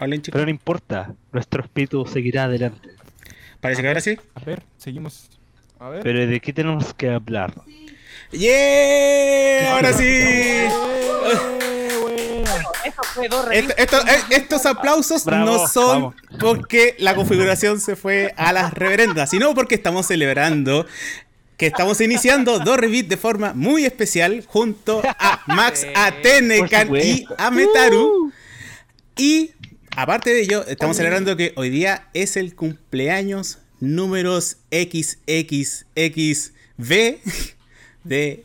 Hablen chicos. Pero no importa, nuestro espíritu seguirá adelante. Parece que ahora sí. A ver, seguimos. A ver. Pero ¿de qué tenemos que hablar? ¡Yeah! Ahora sí. Buena. Eso fue dos Esto- esto- eh, estos aplausos Bravo, no son vamos. porque la configuración se fue a las reverendas, sino porque estamos celebrando que estamos iniciando dos Revit de forma muy especial junto a Max, a Tenecan y a Metaru. Y aparte de ello, estamos celebrando que hoy día es el cumpleaños números XXXV de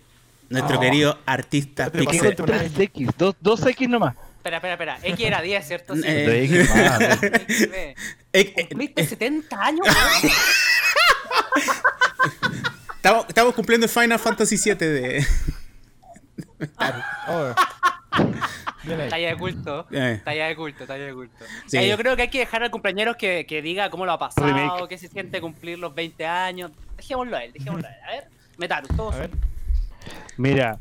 nuestro Oh. querido artista Te ¿Y qué pasó Pixel. 3X? Dos, dos X nomás. Espera, espera, espera. X era 10, ¿cierto? Sí. Eh, X más. X, Eh, eh, Cumpliste 70 años. Estamos, estamos cumpliendo el Final Fantasy VII de. Oh. Talla de culto. Eh. Talla de culto, talla de culto. Sí. Eh, yo creo que hay que dejar al cumpleaños que, que diga cómo lo ha pasado, Remake. qué se siente cumplir los 20 años. Dejémoslo a él, dejémoslo a él. A ver, Metaru, todos. Mira,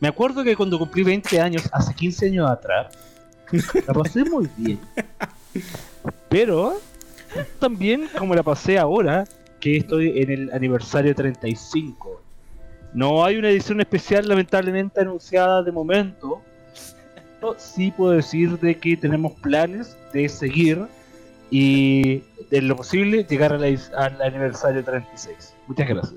me acuerdo que cuando cumplí 20 años, hace 15 años atrás, la pasé muy bien. Pero también como la pasé ahora, que estoy en el aniversario 35. No hay una edición especial lamentablemente anunciada de momento. Sí puedo decir de que tenemos planes de seguir y de lo posible llegar a la- al aniversario 36. Muchas gracias.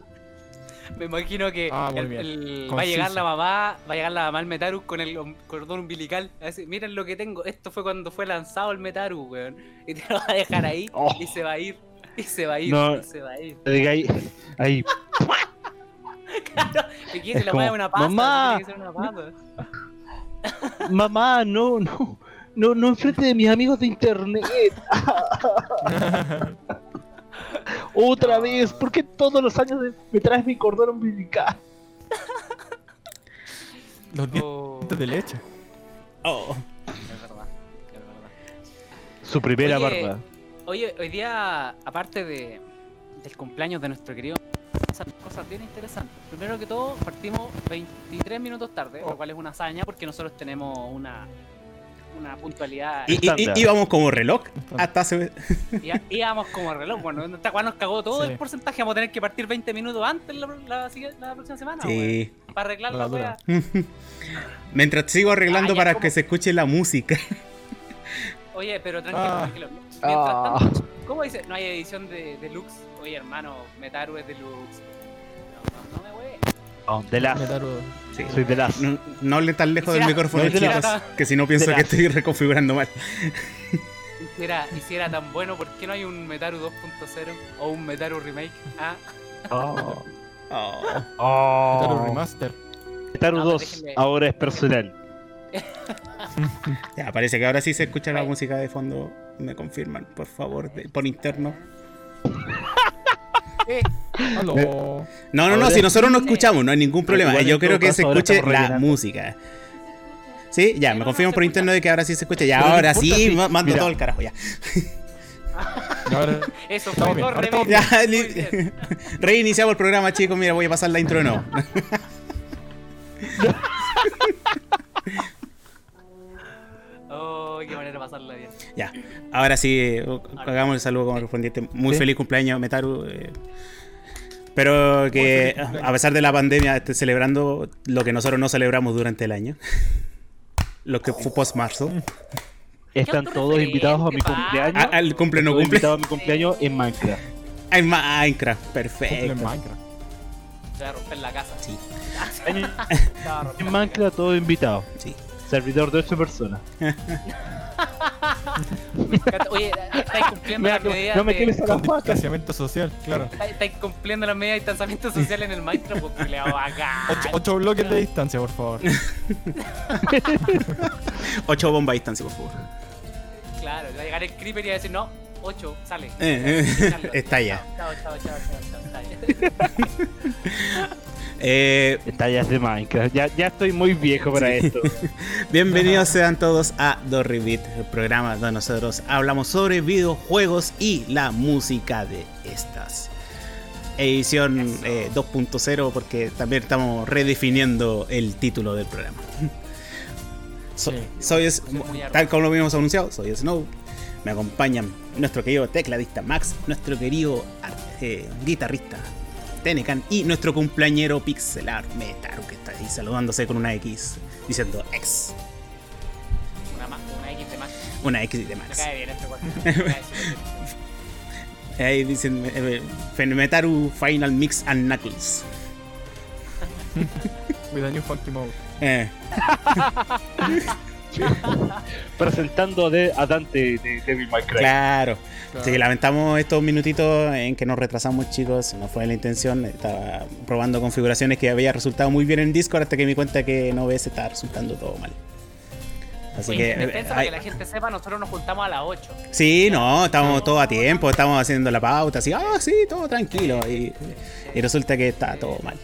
Me imagino que Ah, el- el- va a llegar la mamá, va a llegar la mamá al Metaru con el cordón umbilical. a decir, miren lo que tengo, esto fue cuando fue lanzado el Metaru, weón. Y te lo va a dejar ahí Oh. y se va a ir. Y se va a ir, No. y se va a ir. Te diga ahí, ahí Claro, se le como, ser una pasta. Mamá, no, no, no, no enfrente de mis amigos de internet. Otra vez, ¿por qué todos los años me traes mi cordón umbilical? Los dientes Oh, de leche. Oh. es verdad, es verdad. Su primera Oye, barba. Oye, hoy día, aparte de, del cumpleaños de nuestro querido, pasan cosas bien interesantes. Primero que todo, partimos 23 minutos tarde, Oh. lo cual es una hazaña porque nosotros tenemos una, una puntualidad. Y, y- íbamos como reloj hasta hace. Y íbamos como reloj. Bueno, esta nos cagó todo Sí. el porcentaje. Vamos a tener que partir 20 minutos antes la, la, próxima semana, Sí. para arreglar La la. Mientras sigo arreglando Ah, para que se escuche la música. Oye, pero tranquilo, Ah. tranquilo. Mientras Ah. tanto, ¿cómo dice? No hay edición de deluxe. Oye, hermano, Metaru es deluxe. No, no, no me wey. Oh, de las. Metaru. Sí. Soy de las. No, no hablen tan lejos del micrófono, no, de chicos, que si no pienso de que estoy reconfigurando mal. Hiciera, hiciera tan bueno, ¿por qué no hay un Metaru 2.0 o un Metaru Remake? Ah, Oh. Oh. Oh. Metaru Remaster. Metaru No, pero 2 déjenme- ahora es personal. Ya, parece que ahora sí se escucha la música de fondo. Me confirman, por favor, de- por interno. Eh, Aló. No, no, no, si nosotros no escuchamos, no hay ningún problema. Yo creo que se escuche la música. Sí, ya, me no, por se interno de que ahora sí se escucha. Ya, ahora sí, mando mira. todo el carajo, ya. Ahora eso fue ahora. Ya, bien. reiniciamos el programa, chicos. Mira, voy a pasar la intro de nuevo. Oh, qué manera de pasarla bien. Ya, ahora sí, hagamos el saludo como correspondiente. Muy Sí. feliz cumpleaños, Metaru. eh. Espero que, a pesar de la pandemia, esté celebrando lo que nosotros no celebramos durante el año. Lo que fue post-marzo. Están ¿Qué todos invitados a mi cumpleaños. Ah, Al cumple no cumple. invitados a mi cumpleaños en Minecraft. En Minecraft, cumple perfecto. Minecraft. Se va a romper la casa. Sí. En, en Minecraft todos invitados. Sí. Servidor de 8 personas. Oye, estáis cumpliendo las no, medidas no me de- a la pata. distanciamiento social, claro. Estáis cumpliendo las medidas de distanciamiento social en el Minecraft porque le hago acá. Ocho, ocho bloques de distancia, por favor. Ocho bombas a distancia, por favor. Claro, va a llegar el creeper y va a decir, no, 8, sale. Eh, eh, está ya. Chao, chao, chao, chao, chao, chao. Eh, Detalles de Minecraft. Ya, ya estoy muy viejo para esto. bienvenidos sean todos a Dorribit, el programa donde nosotros hablamos sobre videojuegos y la música de estas. Edición Eso. eh, 2.0 porque también estamos redefiniendo el título del programa. So- Sí. soy es- tal como lo habíamos anunciado, soy Snow. Me acompañan nuestro querido tecladista Max, nuestro querido eh, guitarrista Tenecan y nuestro cumpleañero Pixelar Metaru que está ahí saludándose con una X diciendo X, Una, ma- una X de más. una X de Me Max. cae bien este weón. Me bien. Ahí dicen eh, eh, Metaru Final Mix and Knuckles. With a new funky mode. Eh, Presentando de, a Dante de Devil May Cry. claro. Claro. Así que lamentamos estos minutitos en que nos retrasamos, chicos. No fue la intención. Estaba probando configuraciones que había resultado muy bien en Discord hasta que me di cuenta que en OBS estaba resultando todo mal. Así Oye, que. en defensa, eh, para ay- que la gente sepa, nosotros nos juntamos a las 8. sí, no, estamos todos a tiempo, estamos haciendo la pauta, así, ah, sí, todo tranquilo. Y, y resulta que está todo mal.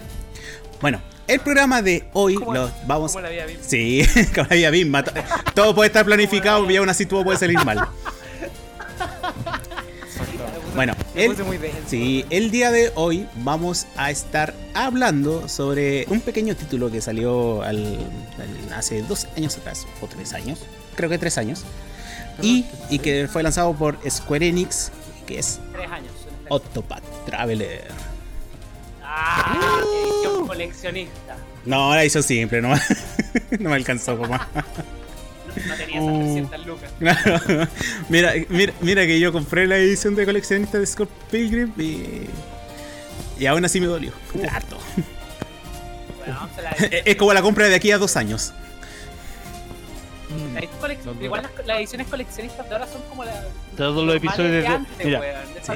Bueno, el programa de hoy ¿Cómo- lo vamos. Como la vida misma. Sí, como la vida misma. to- Todo puede estar planificado y aún así todo puede salir mal. Bueno, el, sí, el día de hoy vamos a estar hablando sobre un pequeño título que salió al- al- hace dos años atrás, o tres años, creo que tres años, y, y que fue lanzado por Square Enix, que es Tres años. en Octopath Traveler. Ah, coleccionista. No, la hizo simple, no, no me alcanzó como. No tenía esas Oh. 300 lucas. Claro. mira, mira, mira que yo compré la edición de coleccionista de Scott Pilgrim y. Y aún así me dolió. Harto. Bueno, es como la compra de aquí a dos años. Mm. La edición colec- No, no. Igual las, las ediciones coleccionistas de ahora son como las. Todos los episodios de. de antes, Mira, weón, de Sí.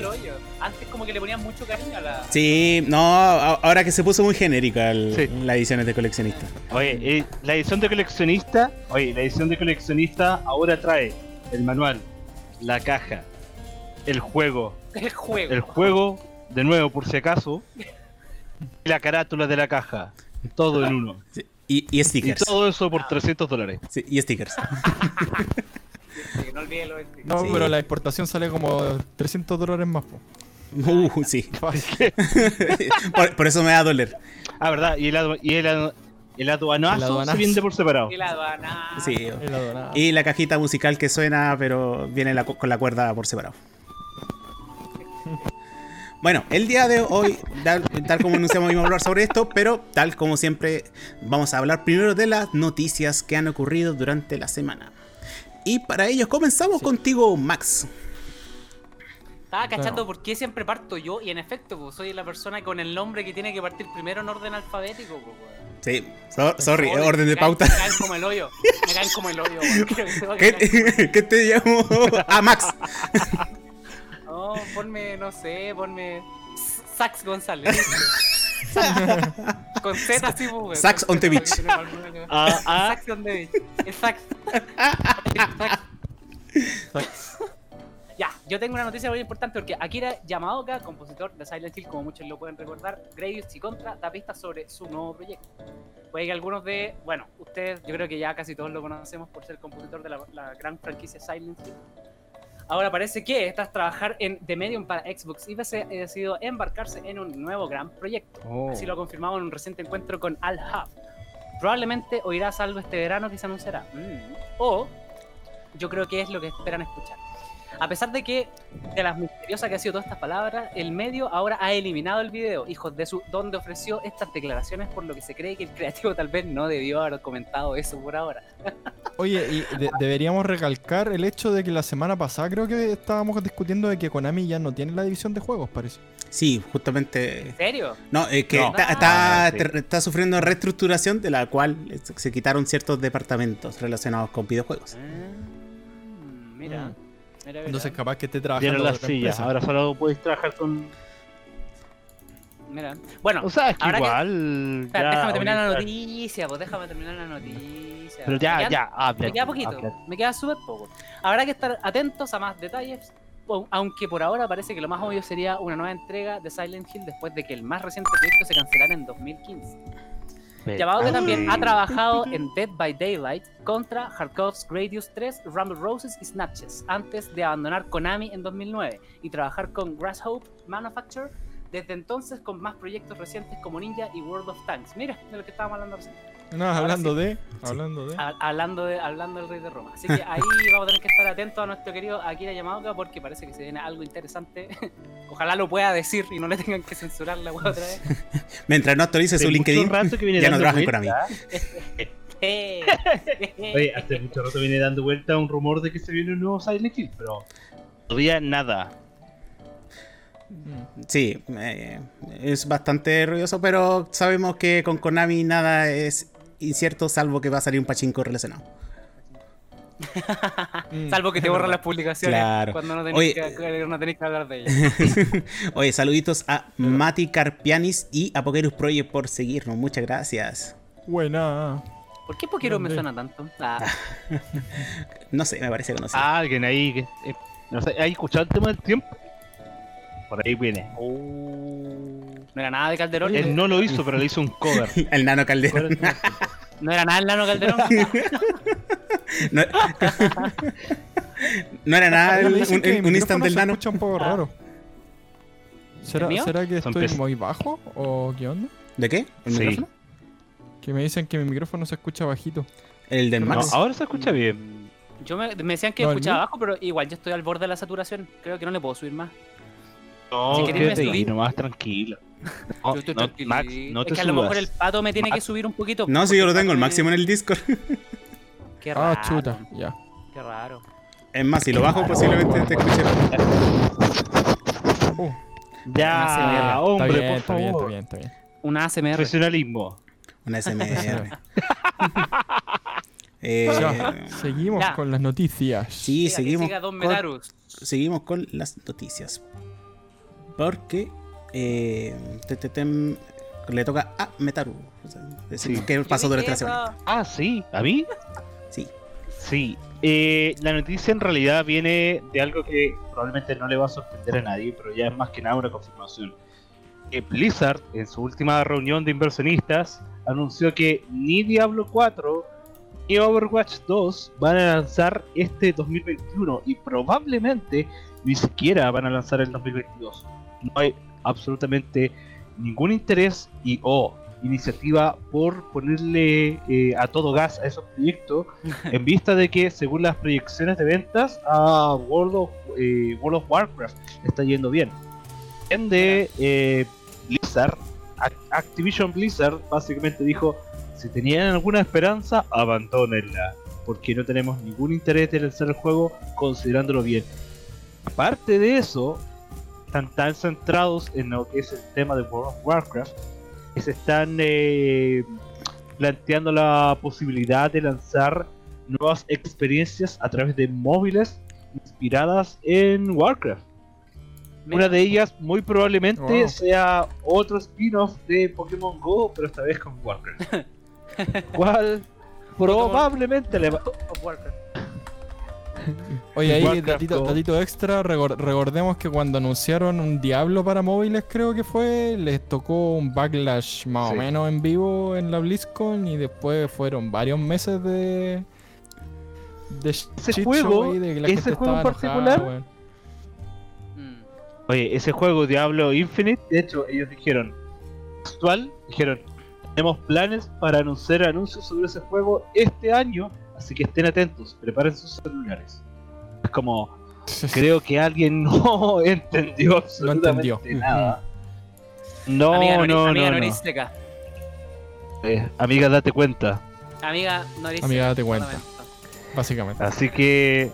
Antes como que le ponían mucho cariño a la. Sí, no, ahora que se puso muy genérica el- Sí. las ediciones de coleccionista. oye, eh, la edición de coleccionista. Oye, la edición de coleccionista ahora trae el manual, la caja, el juego, El juego. el juego, de nuevo por si acaso, y la carátula de la caja. Todo en uno. Sí, Y, y Y stickers. todo eso por 300 dólares. Sí, y stickers. Sí, no olvides los No, Sí. pero la exportación sale como 300 dólares más. po. Uh, sí. Por, por eso me da a doler. Ah, ¿verdad? Y el, y el, el aduanazo, El aduanazo. se vende por separado. Y la aduana. Sí. El adorado. Y la cajita musical que suena, pero viene la con la cuerda por separado. Bueno, el día de hoy, tal, tal como anunciamos, íbamos a hablar sobre esto, pero tal como siempre, vamos a hablar primero de las noticias que han ocurrido durante la semana. Y para ello comenzamos contigo, Max. Estaba cachando Claro. por qué siempre parto yo y en efecto, pues, soy la persona con el nombre que tiene que partir primero en orden alfabético. pues, weón. Sí, so- sorry, Joder, orden me de caen- pauta. Me caen como el hoyo. Me caen como el hoyo. ¿Qué, ¿Qué te llamo? Ah, Max. No, ponme, no sé, ponme Sax González. Con Z así, pues, weón. Sax on the beach. Ah, ah, Sax on the beach. Es Sax. Sax. Ya, yo tengo una noticia muy importante porque Akira Yamaoka, compositor de Silent Hill, como muchos lo pueden recordar, Gradius y Contra, da pistas sobre su nuevo proyecto. Puede que algunos de, bueno, ustedes, yo creo que ya casi todos lo conocemos por ser compositor de la, la gran franquicia Silent Hill. Ahora parece que tras trabajar en The Medium para Xbox y PC, ha decidido embarcarse en un nuevo gran proyecto. Oh. Así lo ha confirmado en un reciente encuentro con Al Hub. Probablemente oirás algo este verano que se anunciará. Mm. O yo creo que es lo que esperan escuchar. A pesar de que, de las misteriosas que ha sido todas estas palabras, el medio ahora ha eliminado el video, hijos de su, donde ofreció estas declaraciones, por lo que se cree que el creativo tal vez no debió haber comentado eso por ahora. Oye, y de- deberíamos recalcar el hecho de que la semana pasada creo que estábamos discutiendo de que Konami ya no tiene la división de juegos, parece. Sí, justamente. ¿En serio? No, es que No. está, Ah, está, sí. está sufriendo reestructuración de la cual se quitaron ciertos departamentos relacionados con videojuegos. Mm, mira. Mm. Mira. Entonces capaz que esté trabajando las sillas. empresa. Ahora solo puedes trabajar con. Mira. Bueno, O sea, es que igual. espera, ya, déjame terminar la ahorita- noticia, pues déjame terminar la noticia. Pero Me ya, quedan- ya, habla. Me queda poquito, habla. me queda súper poco. Habrá que estar atentos a más detalles, aunque por ahora parece que lo más obvio sería una nueva entrega de Silent Hill después de que el más reciente proyecto se cancelara en 2015. Llamado que también ha Ah. trabajado en Dead by Daylight contra Harkov's Gradius 3, Rumble Roses y Snatches, antes de abandonar Konami en 2009 y trabajar con Grasshopper Manufacture desde entonces con más proyectos recientes como Ninja y World of Tanks. Mira, de lo que estábamos hablando recién. No, hablando de. Hablando de. Ha- Hablando, de, hablando del rey de Roma. Así que ahí vamos a tener que estar atentos a nuestro querido Akira Yamaoka porque parece que se viene algo interesante. Ojalá lo pueda decir y no le tengan que censurar la otra vez. Mientras no actualice su LinkedIn, ya no dando trabaja en vuelta. Eh, Oye, hace mucho rato viene dando vuelta un rumor de que se viene un nuevo Silent Hill, pero todavía nada. sí, eh, es bastante ruidoso, pero sabemos que con Konami nada es incierto, salvo que va a salir un pachinko relacionado. Salvo que te borran las publicaciones Claro. cuando no tenés, Oye, que, que no tenés que hablar de ellas. Oye, saluditos a Mati Carpianis y a Pokerus Project por seguirnos. Muchas gracias. Buena. ¿Por qué Pokero me suena tanto? Ah, No sé, me parece conocido. Ah, alguien ahí que. eh, no sé, ¿hay escuchado el tema del tiempo? Por ahí viene. oh, no era nada de Calderón. Él no lo hizo, pero le hizo un cover. El nano Calderón. No era nada el nano Calderón. No, no era nada el- un, un instant del se nano. escucha un poco raro. ¿Será, ¿El que estoy muy bajo o qué onda? ¿De qué? ¿El Sí. micrófono? Que me dicen que mi micrófono se escucha bajito. ¿El del No, Max? ahora se escucha bien. Yo me, me decían que No, el escuchaba mío. abajo, pero igual yo estoy al borde de la saturación. Creo que no le puedo subir más. No, Si querés quédate ahí nomás tranquilo. No, Yo estoy no. Max, no te es que a lo mejor el pato me tiene que subir un poquito. No, si yo lo tengo, el máximo en el Discord. Qué raro. Ah, chuta, ya. Qué raro. Es más, si lo bajo, posiblemente te escuche. Uh, Ya, está hombre, bien, por está bien, está favor. bien, está bien. Una ASMR. Profesionalismo. Una SMR. Eh, Ya, seguimos Ya. con las noticias. sí, seguimos con, seguimos con las noticias. Porque eh, te- te- tem- le toca a Metaru. O sea, decimos Sí. qué pasó durante la semana. Ah, sí, ¿a mí? Sí. Sí. Eh, la noticia en realidad viene de algo que probablemente no le va a sorprender a nadie, pero ya es más que nada una confirmación. Que Blizzard, en su última reunión de inversionistas, anunció que ni Diablo 4 ni Overwatch 2 van a lanzar este 2021 y probablemente ni siquiera van a lanzar el 2022. No hay absolutamente ningún interés y o iniciativa por ponerle eh, a todo gas a esos proyectos en vista de que según las proyecciones de ventas a World of, eh, World of Warcraft está yendo bien. De eh, Blizzard, Ac- Activision Blizzard básicamente dijo si tenían alguna esperanza abandónenla porque no tenemos ningún interés de lanzar el juego considerándolo bien. Aparte de eso, están tan centrados en lo que es el tema de World of Warcraft que se están eh, planteando la posibilidad de lanzar nuevas experiencias a través de móviles inspiradas en Warcraft. Una de ellas muy probablemente Wow. sea otro spin-off de Pokémon Go, pero esta vez con Warcraft. ¿Cuál? Probablemente le va... Warcraft. Oye, ahí, datito, extra, recor- recordemos que cuando anunciaron un Diablo para móviles, creo que fue, les tocó un backlash más Sí. o menos en vivo en la BlizzCon y después fueron varios meses de... de Ese juego- show ahí, de que la ese gente juego en enojada, particular. Mm. Oye, ese juego Diablo Infinite, de hecho, ellos dijeron, actual, dijeron, tenemos planes para anunciar anuncios sobre ese juego este año, así que estén atentos, preparen sus celulares. Es como, creo que alguien no entendió absolutamente entendió. nada. No, amiga Nori- no, amiga no, no. Eh, amiga, date cuenta. Amiga Noriseca. Amiga, date cuenta. Básicamente. Así que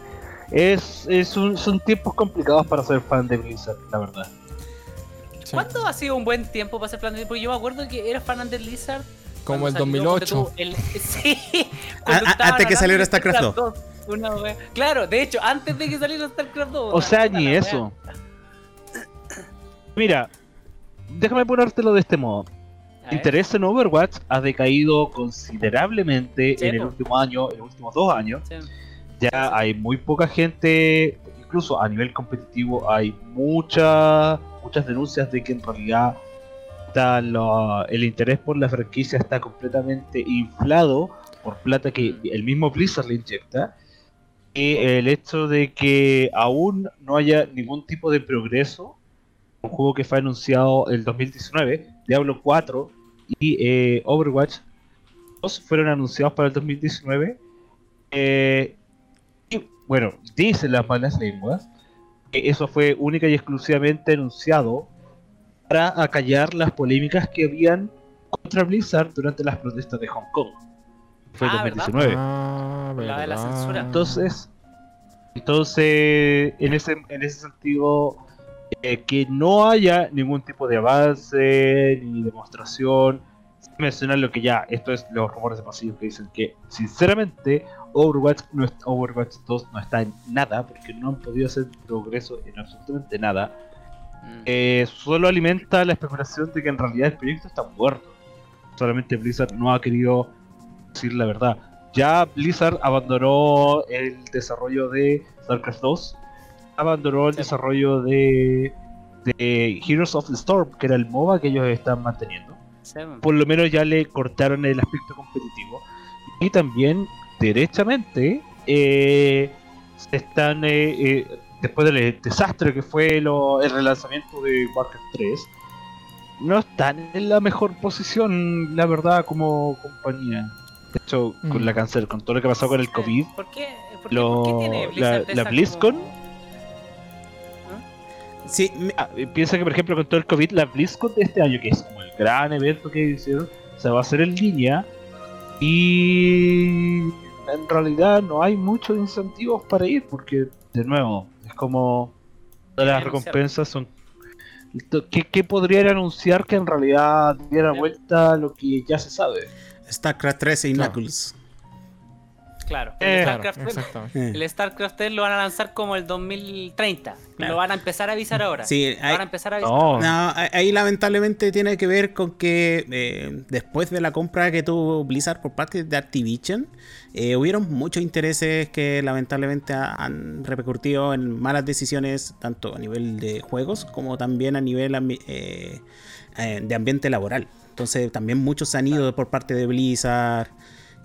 es, es un- son tiempos complicados para ser fan de Blizzard, la verdad. Sí. ¿Cuándo ha sido un buen tiempo para ser fan de Porque yo me acuerdo que eras fan de Blizzard. Como el cuando salió, 2008. ponte tú, el- sí. A- cuando a- estaban antes que saliera StarCraft 2. Una wea. Claro, de hecho, antes de que saliera StarCraft 2. O sea, ni eso. Mira, déjame ponértelo de este modo. El interés en Overwatch ha decaído considerablemente Sí, en el último año, en los últimos dos años. Sí. Ya hay muy poca gente, incluso a nivel competitivo, hay mucha, muchas denuncias de que en realidad está lo- el interés por la franquicia está completamente inflado por plata que el mismo Blizzard le inyecta. Y el hecho de que aún no haya ningún tipo de progreso, un juego que fue anunciado el 2019, Diablo 4 y eh, Overwatch, 2 fueron anunciados para el 2019. Eh, y bueno, dicen las malas lenguas que eso fue única y exclusivamente anunciado para acallar las polémicas que habían contra Blizzard durante las protestas de Hong Kong. Fue en Ah, ¿verdad? 2019. Ah, La de la censura. Entonces, entonces en ese en ese sentido eh, que no haya ningún tipo de avance ni demostración. Sin Mencionar lo que ya, esto es los rumores de pasillo que dicen que sinceramente Overwatch, no es- Overwatch 2 no está en nada porque no han podido hacer progreso en absolutamente nada. Mm. Eh, solo alimenta la especulación de que en realidad el proyecto está muerto. Solamente Blizzard no ha querido decir la verdad. Ya Blizzard abandonó el desarrollo de StarCraft 2, abandonó el Sí. desarrollo de, de Heroes of the Storm, que era el MOBA que ellos están manteniendo. Sí, Por lo menos ya le cortaron el aspecto competitivo. Y también, derechamente, eh, se están, eh, eh, después del desastre que fue lo- el relanzamiento de Warcraft 3, no están en la mejor posición, la verdad, como compañía. De hecho, con Mm. la cáncer, con todo lo que pasó con el COVID, ¿Por qué, por qué, Lo- por qué tiene la- Blizzard la esa BlizzCon, como- Sí, me- Ah, eh, piensa que, por ejemplo, con todo el COVID, la BlizzCon de este año, que es como el gran evento que hicieron, se va a hacer en línea. Y en realidad no hay muchos incentivos para ir, porque, de nuevo, como. Todas las recompensas son. ¿Qué, qué podrían anunciar que en realidad diera vuelta lo que ya se sabe? StarCraft 3 y Claro. Knuckles. Claro, Eh, el, Claro, StarCraft, exactamente. El StarCraft 3 lo van a lanzar como el 2030. Claro. Lo van a empezar a avisar ahora. Sí, Lo hay- van a empezar a avisar. No, No, a- ahí lamentablemente tiene que ver con que eh, después de la compra que tuvo Blizzard por parte de Activision, eh, hubieron muchos intereses que lamentablemente ha- han repercutido en malas decisiones tanto a nivel de juegos como también a nivel eh, eh, de ambiente laboral. Entonces también muchos se han ido por parte de Blizzard.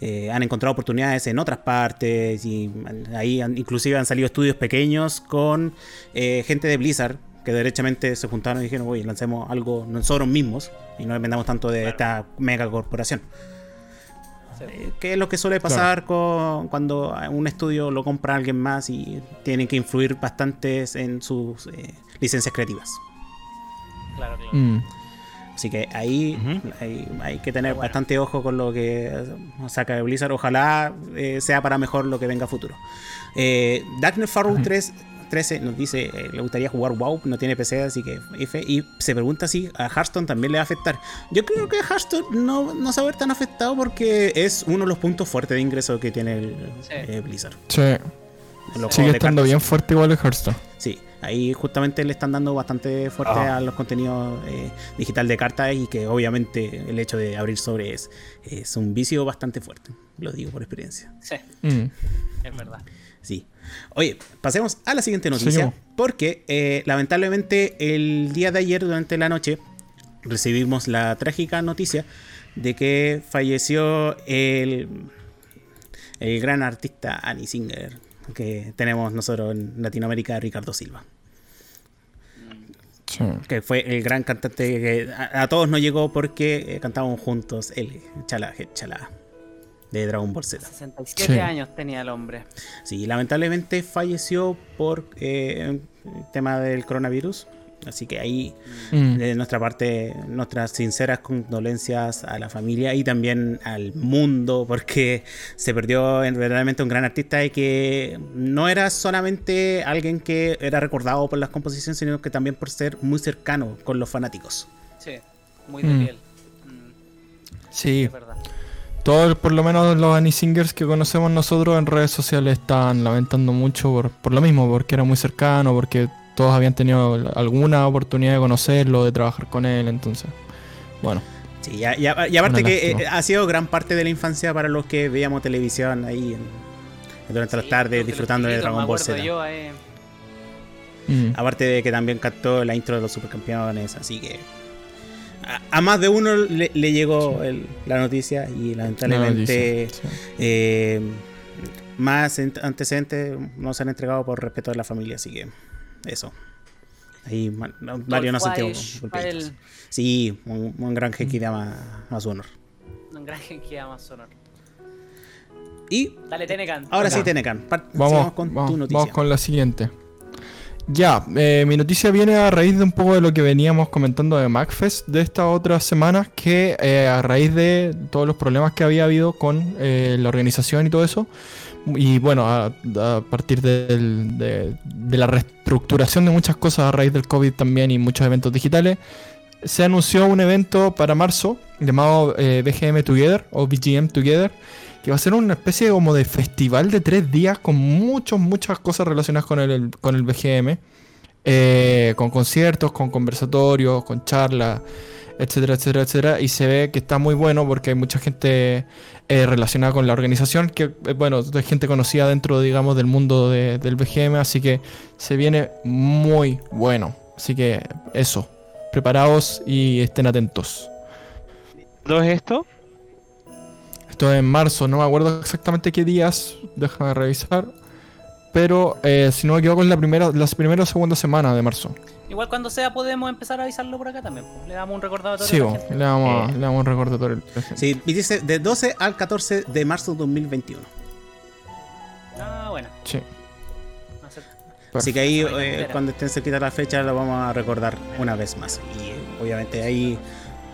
Eh, han encontrado oportunidades en otras partes y ahí han- inclusive han salido estudios pequeños con eh, gente de Blizzard que derechamente se juntaron y dijeron, oye, lancemos algo nosotros mismos y no dependamos tanto de esta mega corporación. Sí. Eh, que es lo que suele pasar con, cuando un estudio lo compra alguien más y tienen que influir bastantes en sus eh, licencias creativas. Claro, claro. Mm. Así que ahí hay, hay que tener bueno. bastante ojo con lo que saca de Blizzard. Ojalá eh, sea para mejor lo que venga a futuro. Eh, Darknet Farrow 3, 13 nos dice, eh, le gustaría jugar WoW, no tiene PC, así que F. Y se pregunta si a Hearthstone también le va a afectar. Yo creo que a Hearthstone no, no se va a ver tan afectado porque es uno de los puntos fuertes de ingreso que tiene el, Sí. eh, Blizzard. Sí, sigue estando cartas. bien fuerte igual el Hearthstone. Sí, ahí justamente le están dando bastante fuerte Ah. a los contenidos eh, digital de cartas y que obviamente el hecho de abrir sobre es, es un vicio bastante fuerte. Lo digo por experiencia. Sí, Mm. es verdad. Sí. Oye, pasemos a la siguiente noticia. Seguimos. Porque eh, lamentablemente el día de ayer durante la noche recibimos la trágica noticia de que falleció el, el gran artista Annie Singer que tenemos nosotros en Latinoamérica, Ricardo Silva. Sí. que fue el gran cantante que a, a todos nos llegó porque eh, cantábamos juntos el Chala Head Chala de Dragon Ball Z. 67 Sí. años tenía el hombre. Sí, lamentablemente falleció por eh, el tema del coronavirus. Así que ahí, Mm. de nuestra parte, nuestras sinceras condolencias a la familia y también al mundo, porque se perdió en- verdaderamente un gran artista y que no era solamente alguien que era recordado por las composiciones, sino que también por ser muy cercano con los fanáticos. Sí, muy de Mm. piel. Mm, Sí, es verdad. todos, por lo menos los Annie Singers que conocemos nosotros en redes sociales están lamentando mucho por, por lo mismo, porque era muy cercano, porque todos habían tenido alguna oportunidad de conocerlo, de trabajar con él, entonces. Bueno, Sí, ya- ya- y aparte que eh, ha sido gran parte de la infancia para los que veíamos televisión ahí en- durante las tardes disfrutando de Dragon Ball Z. yo, eh, mm, Aparte de que también cantó la intro de los supercampeones, así que a, a más de uno le, le llegó el- la noticia y la lamentablemente noticia, eh, más ent- antecedentes no se han entregado por respeto de la familia, así que eso. Ahí ma- no- golpeaditos. el- Sí, un, un gran jeque de ama a su honor. un gran que más sonoro. Y Dale, Tenecan. ahora sí. Tenecan, Vamos, sigamos con vamos, tu noticia. vamos con la siguiente. Ya, eh, mi noticia viene a raíz de un poco de lo que veníamos comentando de MacFest de estas otras semanas, que eh, a raíz de todos los problemas que había habido con eh, la organización y todo eso, y bueno, a, partir del- de, de la reestructuración de muchas cosas a raíz del COVID también y muchos eventos digitales, se anunció un evento para marzo llamado eh, BGM Together o BGM Together, que va a ser una especie como de festival de tres días con muchas, muchas cosas relacionadas con el, con el BGM. eh, con conciertos, con conversatorios, con charlas, etcétera, etcétera, etcétera. Y se ve que está muy bueno porque hay mucha gente eh, relacionada con la organización, que, eh, bueno, es gente conocida dentro, digamos, del mundo de- del BGM, así que se viene muy bueno. Así que eso, preparaos y estén atentos. ¿No es esto? Esto es en marzo, no me acuerdo exactamente qué días, déjame revisar. Pero eh, si no me equivoco, es la primera, las primeras o segunda semana de marzo. Igual cuando sea podemos empezar a avisarlo por acá también. pues. Le damos un recordatorio Sí, a la bo, gente. le damos, a- Eh. le damos un recordatorio. Sí, y dice de 12 al 14 de marzo de 2021. Ah, bueno. Sí. Así que ahí, eh, cuando estén cerquita la fecha, lo vamos a recordar una vez más. Y eh, obviamente ahí,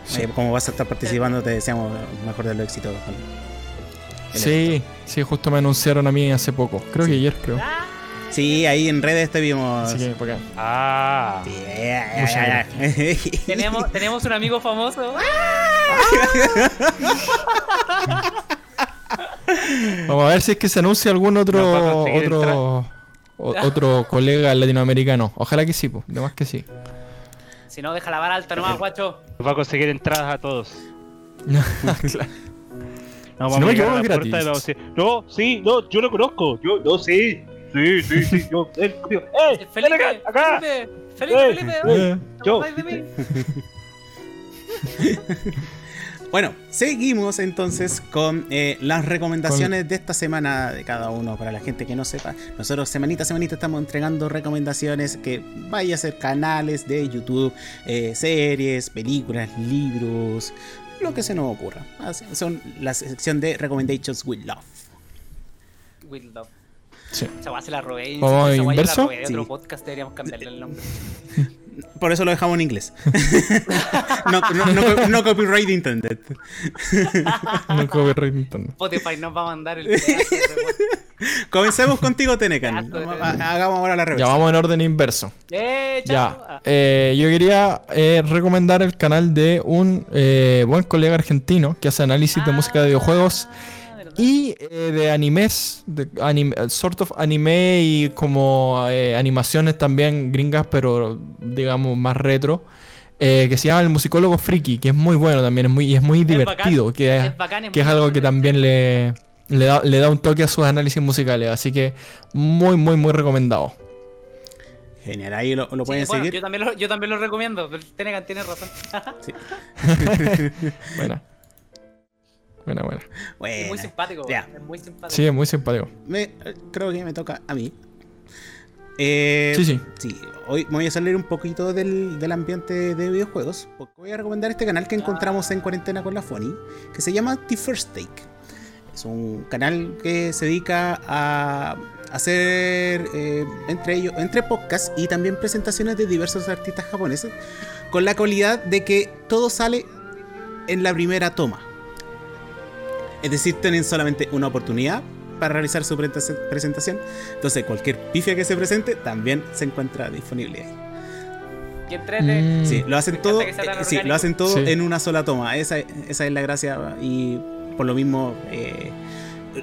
Sí. eh, como vas a estar participando, te deseamos el mejor de los éxitos. con el Sí, sí, justo me anunciaron a mí hace poco. Creo que ayer, creo. Sí, ahí en redes te vimos. Que, por acá. Ah. Sí, ya, ya, Muchas ya, ya. tenemos, tenemos un amigo famoso. Vamos a ver si es que se anuncia algún otro otro, o- otro colega latinoamericano. Ojalá que sí, pues. De más que sí. Si no, deja la vara alta nomás, guacho. Nos va a conseguir entradas a todos. Claro. No, Si no me a la puerta gratis. vamos No, sí, no, yo lo conozco. Yo, no, sí. Sí, sí, sí. Yo, él, yo, ¡Eh! ven acá, Felipe, acá! Felipe, Felipe, Eh, Felipe, eh, oye, ¿te yo. acordáis de mí? Bueno, seguimos entonces con eh, las recomendaciones de esta semana de cada uno. Para la gente que no sepa, nosotros semanita a semanita estamos entregando recomendaciones que vaya a ser canales de YouTube, eh, series, películas, libros, lo que se nos ocurra. Así- Son la sección de Recommendations with Love. Will Love. Sí. Esa guay se la robé. ¿Vamos esa guay inverso? La robé de otro Sí. podcast, deberíamos cambiarle el nombre. Por eso lo dejamos en inglés. no, no- no- no copyright intended. No copyright Nintendo. Spotify nos va a mandar el. Comencemos contigo, Tenecan. Hagamos ahora la Ya reversa. vamos en orden inverso. ¡Eh, Ya! Ah, eh, yo quería eh, recomendar el canal de un eh, buen colega argentino que hace análisis de música de videojuegos ah. Y eh, de animes, de anime, eh, sort of anime y como eh, animaciones también gringas, pero digamos más retro, eh, que se llama El Musicólogo Friki, que es muy bueno también, es muy, y es muy divertido, bacán, que es, es bacán, es que es algo que bueno. también le, le, da, le da un toque a sus análisis musicales, así que muy, muy, muy recomendado. Genial, ahí lo, lo Sí, pueden bueno, seguir. yo, también lo, yo también lo recomiendo. Tenegan tiene razón. Buena. Buena, buena. Es muy simpático. Ya. Es muy simpático. Sí, es muy simpático. Me- creo que me toca a mí. Eh, Sí, sí. sí, hoy me voy a salir un poquito del, del ambiente de videojuegos. Porque voy a recomendar este canal que encontramos en cuarentena con la Fony, que se llama The First Take. Es un canal que se dedica a hacer eh, entre ellos, entre podcasts y también presentaciones de diversos artistas japoneses, con la cualidad de que todo sale en la primera toma. Es decir, tienen solamente una oportunidad para realizar su presenta- presentación. Entonces, cualquier pifia que se presente también se encuentra disponible ahí. Y. Mm. Sí, lo hacen todo, eh, sí, lo hacen todo Sí. en una sola toma. Esa, esa es la gracia y por lo mismo eh,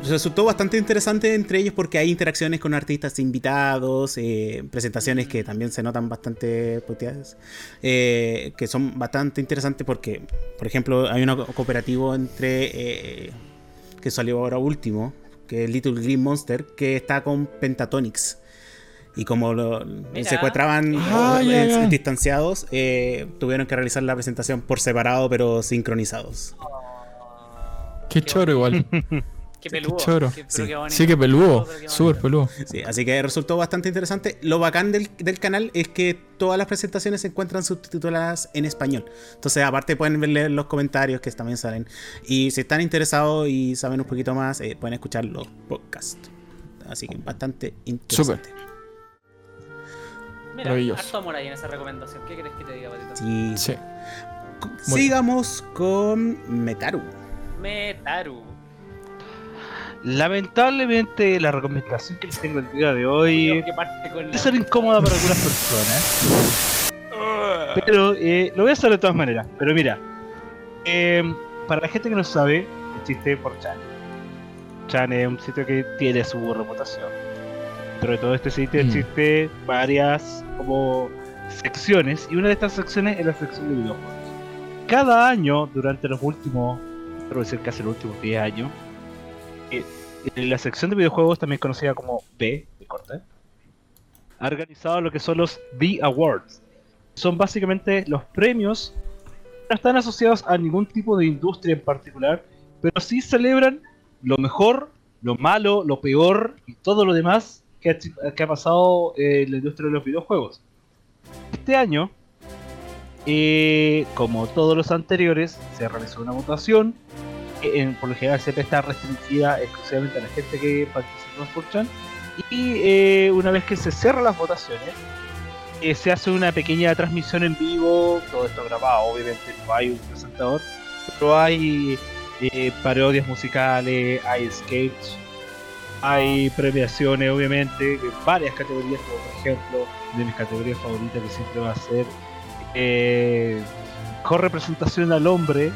resultó bastante interesante entre ellos porque hay interacciones con artistas invitados, eh, presentaciones que también se notan bastante puteadas, eh, que son bastante interesantes porque, por ejemplo, hay un cooperativo entre eh, que salió ahora último, que es Little Green Monster, que está con Pentatonix. Y como lo- se encontraban Ah, eh, ya. distanciados, eh, tuvieron que realizar la presentación por separado, pero sincronizados. Qué choro igual. Qué peludo. choro. Qué- Sí. qué bonito. Sí, que peludo. Qué Súper peludo. Sí, así que resultó bastante interesante. Lo bacán del, del canal es que todas las presentaciones se encuentran subtituladas en español. Entonces, aparte pueden ver leer los comentarios que también salen. Y si están interesados y saben un poquito más, eh, pueden escuchar los podcasts. Así que bastante interesante. Mira, Maravilloso. harto amor ahí en esa recomendación. ¿Qué querés que te diga, Patito? Sí. Sigamos con Metaru. Metaru. Lamentablemente la recomendación que les tengo el día de hoy Creo puede la- ser incómoda para algunas personas. Pero eh, lo voy a hacer de todas maneras. Pero mira, eh, para la gente que no sabe, existe 4chan. Chan es un sitio que tiene su reputación. Pero de todo este sitio Mm. existe varias como secciones y una de estas secciones es la sección de videojuegos. Cada año, durante los últimos, quiero decir casi los últimos 10 años, la sección de videojuegos, también conocida como B, de corte, ha organizado lo que son los B Awards. Son básicamente los premios que no están asociados a ningún tipo de industria en particular, pero sí celebran lo mejor, lo malo, lo peor y todo lo demás que ha, que ha pasado en la industria de los videojuegos. Este año, eh, como todos los anteriores, se realizó una votación. Por lo general siempre está restringida exclusivamente a la gente que participó en 4chan. Y eh, una vez que se cierran las votaciones, eh, se hace una pequeña transmisión en vivo, todo esto grabado, obviamente no hay un presentador, pero hay eh, parodias musicales, hay sketch, hay premiaciones, obviamente, varias categorías, como por ejemplo, de mis categorías favoritas que siempre va a ser mejor representación al hombre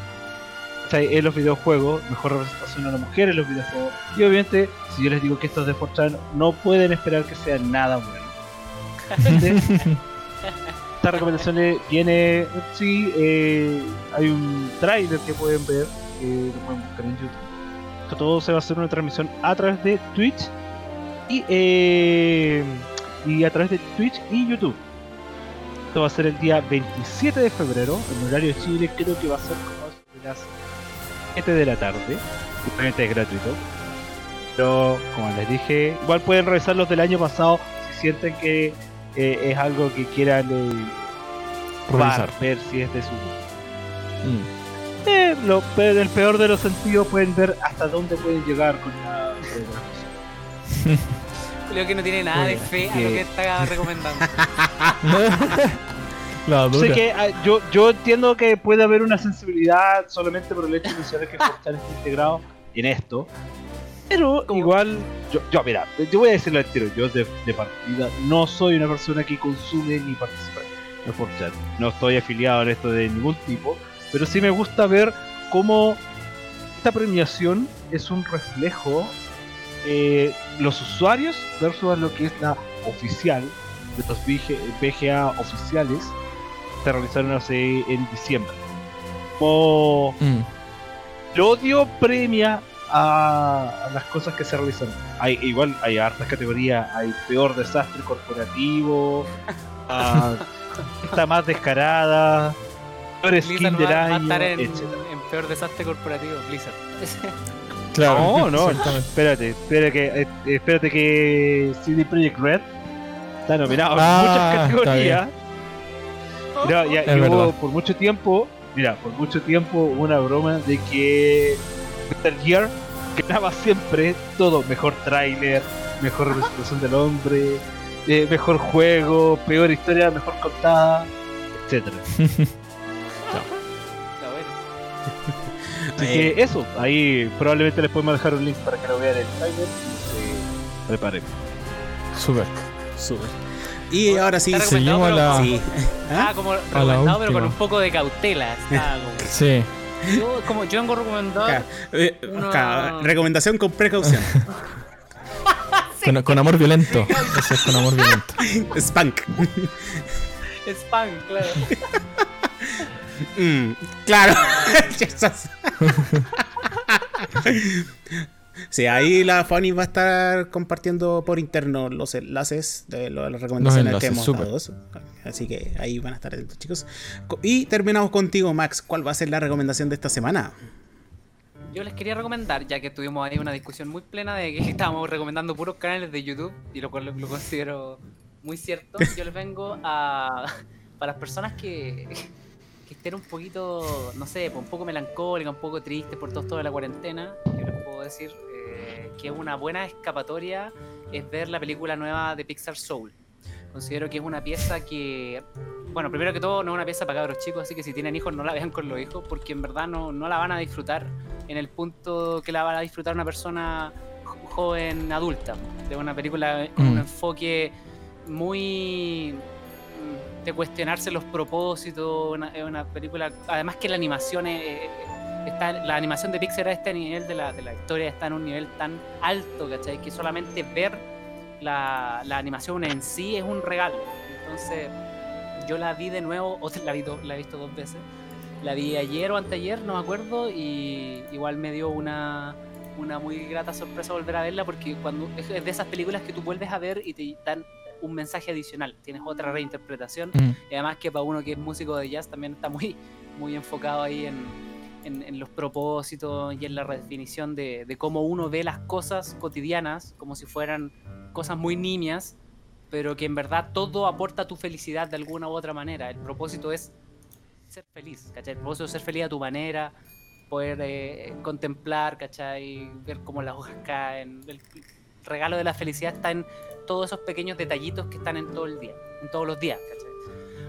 en los videojuegos, mejor representación a la mujer en los videojuegos. Y obviamente, si yo les digo que estos de 4chan no pueden esperar que sea nada bueno. Entonces, Esta recomendación le viene, sí, eh, hay un trailer que pueden ver, que lo pueden buscar en YouTube. Esto todo se va a hacer una transmisión a través de Twitch y, eh, y a través de Twitch y YouTube. Esto va a ser el día 27 de febrero, en horario de Chile, creo que va a ser como las 7 de la tarde. Obviamente es gratuito. Pero como les dije, igual pueden revisar los del año pasado si sienten que eh, es algo que quieran eh, Revisar. probar, ver si es de su Mm. eh, lo, en el peor de los sentidos pueden ver hasta dónde pueden llegar con la. Creo que no tiene nada de fe a lo que está recomendando. La Sé dura. que ah, yo, yo entiendo que puede haber una sensibilidad solamente por el hecho de mencionar que Fortran está integrado en esto. Pero Como- igual, yo, yo, mira, yo voy a decirlo al tiro, yo de, de partida no soy una persona que consume ni participa en Fortran. No estoy afiliado en esto de ningún tipo, pero sí me gusta ver cómo esta premiación es un reflejo eh, los usuarios versus lo que es la oficial de los VGA oficiales se realizaron hace en diciembre. Como Mm. el odio premia a, las cosas que se realizan. Hay, igual hay hartas categorías, hay peor desastre corporativo, ah, está más descarada, peor skin del va, va año, estar en, etc. en peor desastre corporativo. Blizzard. Claro. No, no, espérate, espérate que, eh, espérate que CD Projekt Red está nominado Ah, en muchas categorías. Mira, ya, Es hubo por mucho tiempo, mira, por mucho tiempo hubo una broma de que Metal Gear ganaba siempre todo, mejor tráiler, mejor representación del hombre, eh, mejor juego, peor historia, mejor contada, etcétera. Está bueno. Así Eh, que eso, ahí probablemente les podemos dejar un link para que lo vean en el trailer y se preparen. Súper. Súper. Y ahora sí, Seguimos la- sí. Ah, como recomendado, pero con un poco de cautela. Como- Sí. yo, como yo vengo recomendado. Eh, recomendación con precaución. Con, con amor violento. Eso es con amor violento. Spank. Spam, claro. Mm, claro. Sí, ahí la Fanny va a estar compartiendo por interno los enlaces de las recomendaciones enlaces, que hemos dado. Así que ahí van a estar atentos, chicos. Co- Y terminamos contigo, Max. ¿Cuál va a ser la recomendación de esta semana? Yo les quería recomendar, ya que tuvimos ahí una discusión muy plena de que estábamos recomendando puros canales de YouTube, y lo cual lo, lo considero muy cierto, yo les vengo a. Para las personas que, que estén un poquito, no sé, pues, un poco melancólicas, un poco tristes por todo esto de la cuarentena, yo les puedo decir eh, que una buena escapatoria es ver la película nueva de Pixar Soul. Considero que es una pieza que, bueno, primero que todo, no es una pieza para cabros chicos, así que si tienen hijos, no la vean con los hijos, porque en verdad no, no la van a disfrutar en el punto que la va a disfrutar una persona jo- joven adulta. De una película con un Mm. enfoque muy de cuestionarse los propósitos. Una, una película, además que la animación es, es- está, la animación de Pixar a este nivel de la, de la historia está en un nivel tan alto, ¿cachai? Que solamente ver la, la animación en sí es un regalo. Entonces, yo la vi de nuevo, otra la, vi do- la he visto dos veces. La vi ayer o anteayer, no me acuerdo, y igual me dio una, una muy grata sorpresa volver a verla porque cuando es de esas películas que tú vuelves a ver y te dan un mensaje adicional, tienes otra reinterpretación Mm. y además que para uno que es músico de jazz también está muy, muy enfocado ahí en, en- en los propósitos y en la redefinición de, de cómo uno ve las cosas cotidianas como si fueran cosas muy nimias, pero que en verdad todo aporta a tu felicidad de alguna u otra manera. El propósito es ser feliz, ¿cachai? El propósito es ser feliz a tu manera, poder eh, contemplar, ¿cachai? Ver cómo las hojas caen. El regalo de la felicidad está en todos esos pequeños detallitos que están en todo el día, en todos los días, ¿cachai?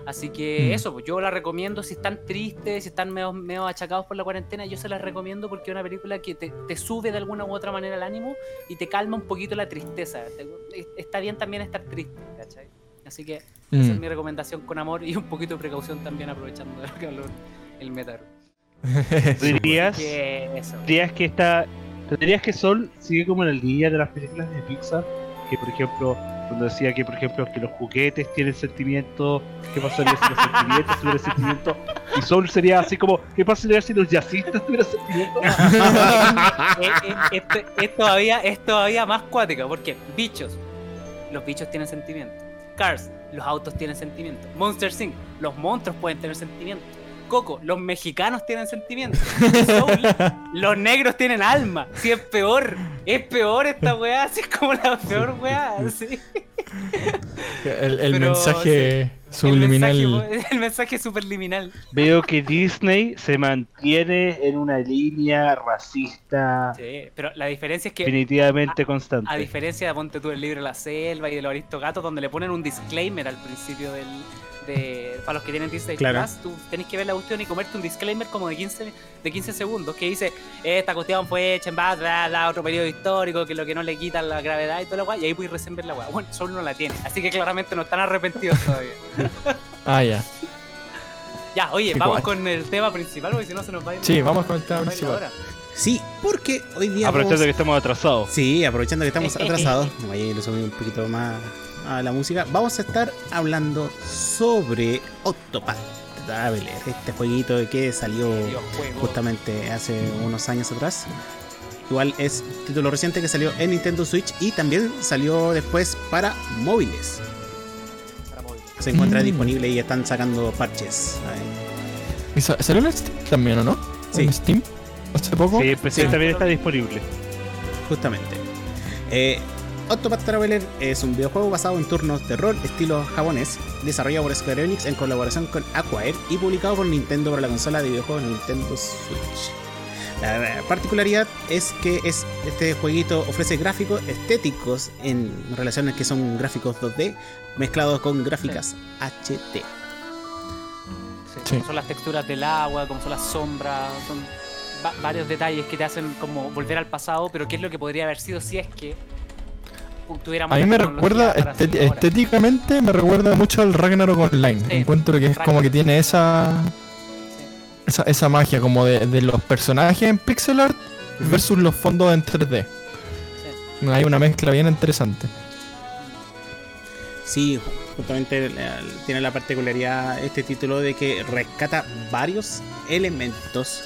Así que Mm. eso, pues yo la recomiendo si están tristes, si están medio, medio achacados por la cuarentena, yo se las recomiendo porque es una película que te, te sube de alguna u otra manera el ánimo y te calma un poquito la tristeza. Te- está bien también estar triste, ¿cachai? Así que esa es Mm. mi recomendación con amor y un poquito de precaución también aprovechando de lo que habló el Metal. ¿Dirías, Que eso. dirías que esta. ¿Dirías que Sol sigue como en el día de las películas de Pixar? Que por ejemplo, cuando decía que por ejemplo que los juguetes tienen sentimientos, ¿qué pasaría si los sentimientos tuvieran sentimientos? Y Sol sería así como, ¿qué pasaría si los jazzistas tuvieran sentimientos? Eh, eh, esto, es todavía, es todavía más cuática, porque bichos, los bichos tienen sentimientos. Cars, los autos tienen sentimientos. Monster Inc., los monstruos pueden tener sentimientos. Coco, los mexicanos tienen sentimientos. Soul, los negros tienen alma. Si es peor, es peor esta weá, si es como la peor weá. sí. El, el Pero, mensaje subliminal. El mensaje, el mensaje superliminal. Veo que Disney se mantiene en una línea racista Sí, pero la diferencia es que definitivamente constante. A diferencia de Ponte tú el libro La Selva y de los Aristogatos, donde le ponen un disclaimer al principio del. De, para los que tienen Disney Claro. Plus, tú tenés que ver la cuestión y comerte un disclaimer como de 15, de 15 segundos que dice: Esta cuestión fue hecha en base a a otro periodo histórico, que lo que no le quita la gravedad y toda la weá, y ahí puedes recién ver la weá. Bueno, solo no la tiene, así que claramente no están arrepentidos todavía. Ah, ya. ya, oye, Qué vamos guay. con el tema principal, porque si no se nos va a ir. Sí, vamos con el tema a ir principal. Sí, porque hoy día. Aprovechando que vamos- estamos atrasados. Sí, aprovechando que estamos atrasados, ahí lo subí un poquito más a la música. Vamos a estar hablando sobre Octopath Traveler, este jueguito que salió justamente hace unos años atrás. Igual es título reciente que salió en Nintendo Switch y también salió después para móviles. Se encuentra Mm. disponible y están sacando parches. ¿Y sa- ¿Salió en Steam también o no? Sí. ¿En Steam? ¿Hace poco? Sí, pues sí, Sí. también está disponible. Justamente. Eh, Octopath Traveler es un videojuego basado en turnos de rol estilo japonés, desarrollado por Square Enix en colaboración con Acquire y publicado por Nintendo para la consola de videojuegos Nintendo Switch. La particularidad es que es, este jueguito ofrece gráficos estéticos en relaciones que son gráficos 2D mezclados con gráficas HD. Sí, Sí. Como son las texturas del agua, como son las sombras, son va- varios detalles que te hacen como volver al pasado, pero qué es lo que podría haber sido si es que tuviéramos A mí me recuerda, estéticamente, me recuerda mucho al Ragnarok Online. Sí, Encuentro que es como que tiene esa, esa, esa magia como de, de los personajes en pixel art versus los fondos en 3D. Hay una mezcla bien interesante. Sí, justamente tiene la particularidad este título de que rescata varios elementos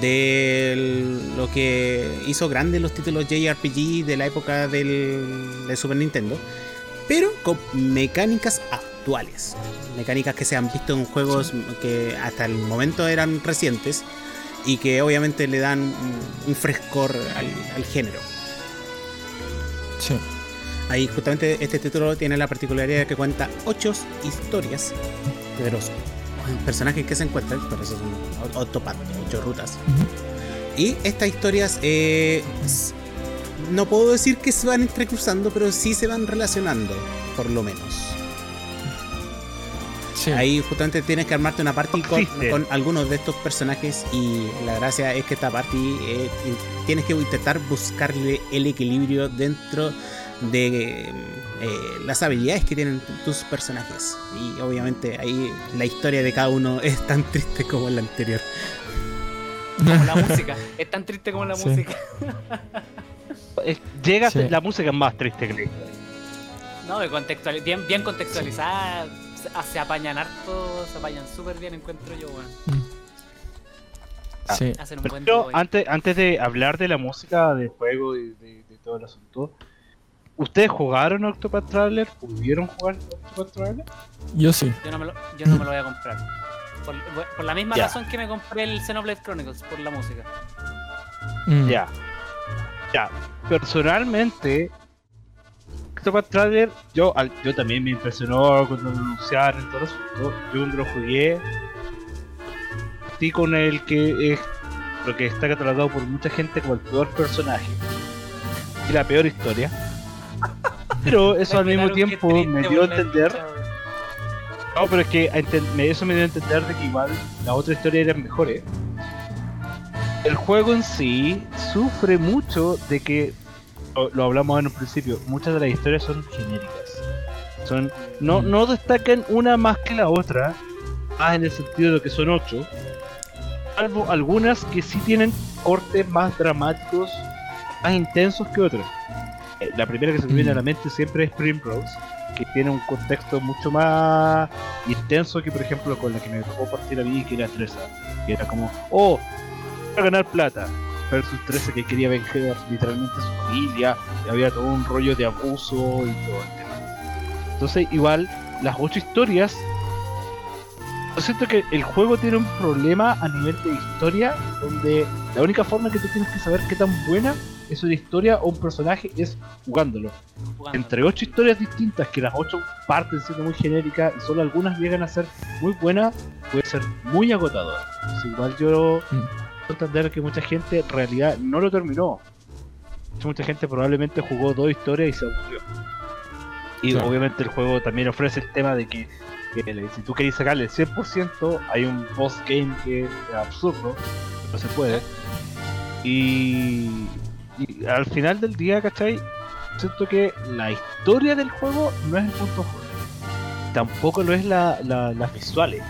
de lo que hizo grandes los títulos JRPG de la época del, de Super Nintendo, pero con mecánicas actuales, mecánicas que se han visto en juegos que hasta el momento eran recientes y que obviamente le dan un, frescor al, al género. Sí. Ahí justamente este título tiene la particularidad de que cuenta ocho historias de los personajes que se encuentran, por eso son Octopath, ocho rutas. Y estas historias, eh, no puedo decir que se van entrecruzando, pero sí se van relacionando, por lo menos. Sí. Ahí justamente tienes que armarte una party con, con algunos de estos personajes y la gracia es que esta party eh, tienes que intentar buscarle el equilibrio dentro de eh, las habilidades que tienen tu- tus personajes. Y obviamente ahí la historia de cada uno es tan triste como la anterior. Como la música. Es tan triste como la Sí. música. Es- Llega Sí. la música es más triste que la historia. No, bien, bien contextualizada. Se, ah, se apañan harto, se apañan súper bien, encuentro yo, weón. Sí. Hacen un buen Pero antes, antes de hablar de la música, del juego y de, de todo el asunto, ¿ustedes jugaron Octopath Traveler? ¿Pudieron jugar Octopath Traveler? Yo sí. Yo no me lo, yo no me lo voy a comprar. Por, por la misma razón que me compré el Xenoblade Chronicles, por la música. Mm. Ya. Ya. Personalmente, Octopath Traveler, yo, al- yo también me impresionó cuando lo anunciaron y todo asunto. Yo lo jugué, estoy con el que es lo que está catalogado por mucha gente como el peor personaje y la peor historia. Pero eso al mismo tiempo triste me dio a entender. No, pero es que eso me dio a entender de que igual las otras historias eran mejores. El juego en sí sufre mucho de que, lo, lo hablamos en un principio, muchas de las historias son genéricas. Son, no, Mm. no destacan una más que la otra, más en el sentido de que son ocho, salvo algunas que sí tienen cortes más dramáticos, más intensos que otras. Eh, La primera que se me viene a la mente siempre es Primrose, que tiene un contexto mucho más intenso que por ejemplo con la que me tocó partir a mí que era Tresa que era como oh a ganar plata versus Tresa que quería vencer literalmente a su familia y había todo un rollo de abuso y todo el tema. Entonces igual las ocho historias yo siento que el juego tiene un problema a nivel de historia donde la única forma que tú tienes que saber qué tan buena es una historia o un personaje es jugándolo entre ocho historias distintas, que las ocho parten siendo muy genéricas y solo algunas llegan a ser muy buenas, puede ser muy agotador. Entonces, igual yo Mm. entender que mucha gente en realidad no lo terminó. Mucha gente probablemente jugó dos historias y se aburrió. Y Claro. obviamente el juego también ofrece el tema de que, si tú querés sacarle el 100%, hay un boss game que es absurdo, no se puede. Y, y al final del día, ¿cachai? Siento que la historia del juego no es el punto fuerte. Tampoco lo es la, la- las visuales.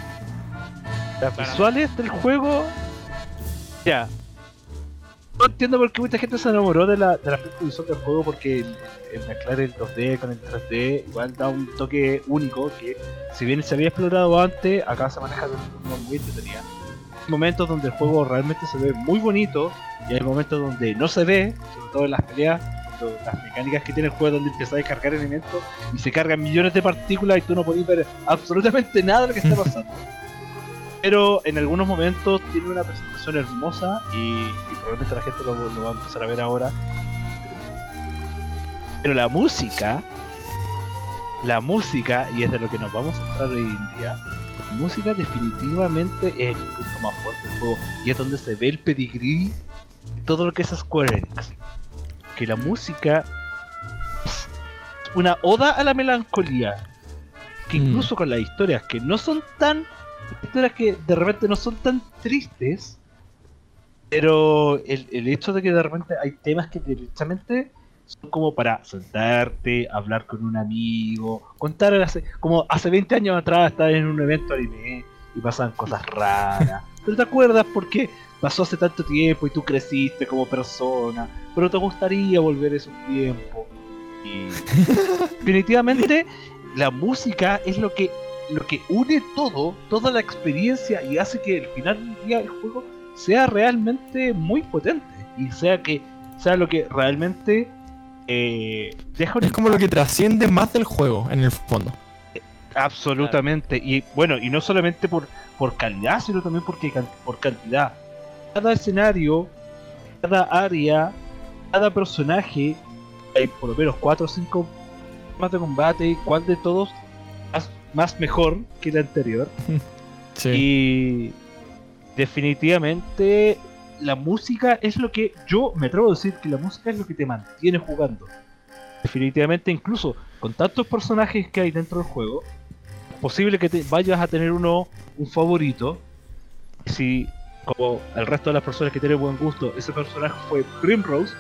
Las visuales del juego. Ya. No entiendo por qué mucha gente se enamoró de la, de la visual del juego porque el, el mezclar el 2D con el 3D igual da un toque único que si bien se había explorado antes, acá se maneja de una forma muy entretenida. Hay momentos donde el juego realmente se ve muy bonito y hay momentos donde no se ve, sobre todo en las peleas, las mecánicas que tiene el juego donde empiezas a descargar elementos y se cargan millones de partículas y tú no podés ver absolutamente nada de lo que está pasando. Pero en algunos momentos tiene una presentación hermosa y, y probablemente la gente lo, lo va a empezar a ver ahora. Pero la música, la música, y es de lo que nos vamos a entrar hoy en día, música definitivamente es el punto más fuerte del juego y es donde se ve el pedigrí de todo lo que es Square Enix. Que la música es una oda a la melancolía. Que Mm. incluso con las historias que no son tan. historias que de repente no son tan tristes. Pero el, el hecho de que de repente hay temas que directamente son como para sentarte, hablar con un amigo, contar hace, como hace 20 años atrás estabas en un evento anime y pasaban cosas raras. Pero te acuerdas porque pasó hace tanto tiempo y tú creciste como persona, pero te gustaría volver esos tiempos. Y definitivamente la música es lo que lo que une todo, toda la experiencia y hace que al final del día el juego sea realmente muy potente y sea que sea lo que realmente eh, deja un Es como lo que trasciende más del juego, en el fondo. Absolutamente. Y bueno, y no solamente por, por calidad, sino también porque por cantidad. cada escenario, cada área, cada personaje, hay por lo menos 4 o 5 más de combate, cuál de todos más, más mejor que el anterior. Sí. Y definitivamente la música es lo que yo me atrevo a decir que la música es lo que te mantiene jugando. Definitivamente incluso con tantos personajes que hay dentro del juego, es posible que te vayas a tener uno un favorito. Si como el resto de las personas que tienen buen gusto, ese personaje fue Primrose,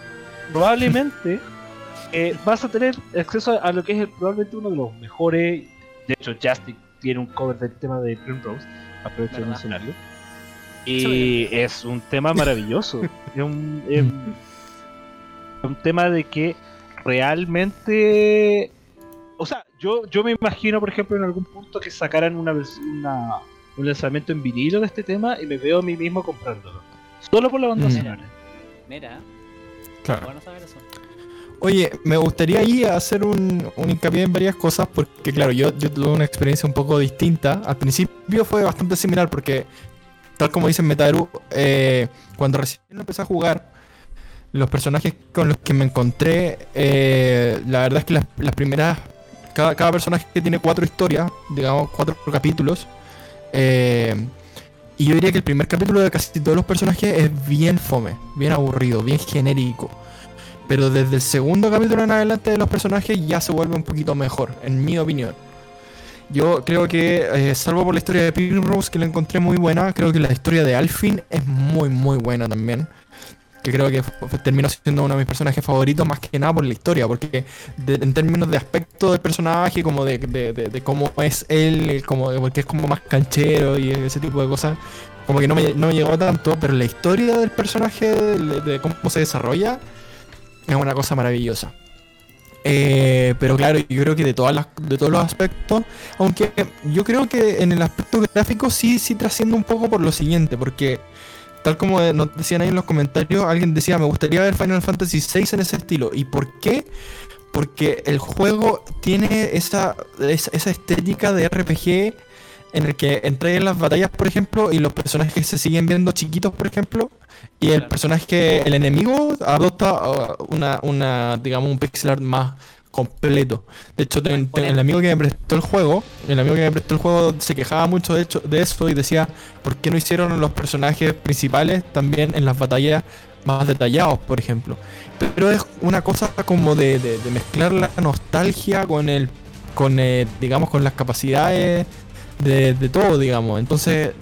probablemente eh, vas a tener acceso a lo que es probablemente uno de los mejores. De hecho, Justin tiene un cover del tema de Primrose, aprovecho de mencionarlo. Y es un tema maravilloso. es, un, es un tema de que realmente. O sea, yo, yo me imagino, por ejemplo, en algún punto que sacaran una, una un lanzamiento en vinilo de este tema y me veo a mí mismo comprándolo. Solo por la banda Mm. sonora. Mira, Claro. bueno saber eso. Oye, me gustaría ahí hacer un, un hincapié en varias cosas porque, claro, yo, yo tuve una experiencia un poco distinta. Al principio fue bastante similar porque, tal como dice Metaru, eh, cuando recién empecé a jugar, los personajes con los que me encontré, eh, la verdad es que las, primeras, cada, personaje tiene cuatro historias, digamos, cuatro capítulos. eh, y yo diría que el primer capítulo de casi todos los personajes es bien fome, bien aburrido, bien genérico. Pero desde el segundo capítulo en adelante de los personajes ya se vuelve un poquito mejor, en mi opinión. Yo creo que, eh, salvo por la historia de Primrose, que la encontré muy buena, creo que la historia de Alfin es muy, muy buena también. Que creo que terminó siendo uno de mis personajes favoritos, más que nada por la historia, porque de- en términos de aspecto del personaje, como de, de- cómo es él, como, porque es como más canchero y ese tipo de cosas, como que no me, no me llegó tanto, pero la historia del personaje, de cómo se desarrolla, es una cosa maravillosa. Eh, pero claro, yo creo que de todas las, de todos los aspectos, aunque yo creo que en el aspecto gráfico sí, sí trasciende un poco por lo siguiente, porque tal como nos decían ahí en los comentarios, alguien decía, me gustaría ver Final Fantasy VI en ese estilo. ¿Y por qué? Porque el juego tiene esa, esa estética de RPG en el que entré en las batallas, por ejemplo, y los personajes se siguen viendo chiquitos, por ejemplo, y el personaje, el enemigo, adopta uh, una, una, digamos, un pixel art más completo. De hecho, ten- ten- el amigo que me prestó el juego, el amigo que me prestó el juego se quejaba mucho de, hecho, de eso y decía, ¿por qué no hicieron los personajes principales también en las batallas más detallados, por ejemplo? Pero es una cosa como de, de- de mezclar la nostalgia con el, con eh, digamos, con las capacidades de, todo, digamos. Entonces,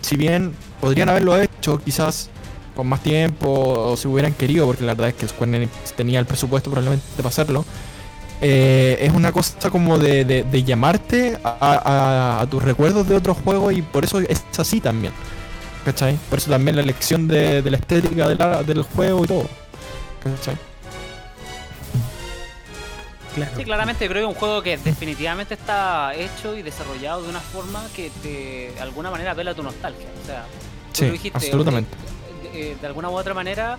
si bien podrían haberlo hecho, quizás con más tiempo o si hubieran querido, porque la verdad es que Square Enix tenía el presupuesto probablemente para hacerlo. eh, es una cosa como de, de- llamarte a, tus recuerdos de otros juegos y por eso es así también. ¿Cachai? Por eso también la elección de, la estética la- del juego y todo. ¿Cachai? Claro. Sí, claramente creo que es un juego que definitivamente está hecho y desarrollado de una forma que te, de alguna manera apela a tu nostalgia. O sea, Sí, dijiste, absolutamente. de, de alguna u otra manera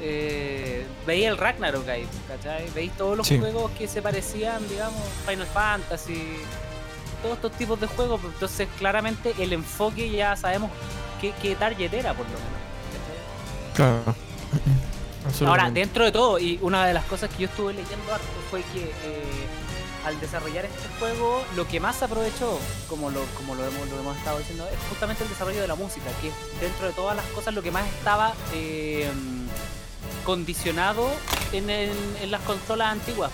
eh, el Ragnarok ahí, ¿cachai? Veis todos los Sí. juegos que se parecían, digamos, Final Fantasy, todos estos tipos de juegos. Entonces, claramente el enfoque ya sabemos qué, qué target era, por lo menos. ¿cachai? Claro. Ahora, dentro de todo, y una de las cosas que yo estuve leyendo harto fue que eh, al desarrollar este juego, lo que más aprovechó, como lo, como lo, hemos, lo hemos estado diciendo, es justamente el desarrollo de la música, que dentro de todas las cosas lo que más estaba eh, condicionado en, el- en las consolas antiguas.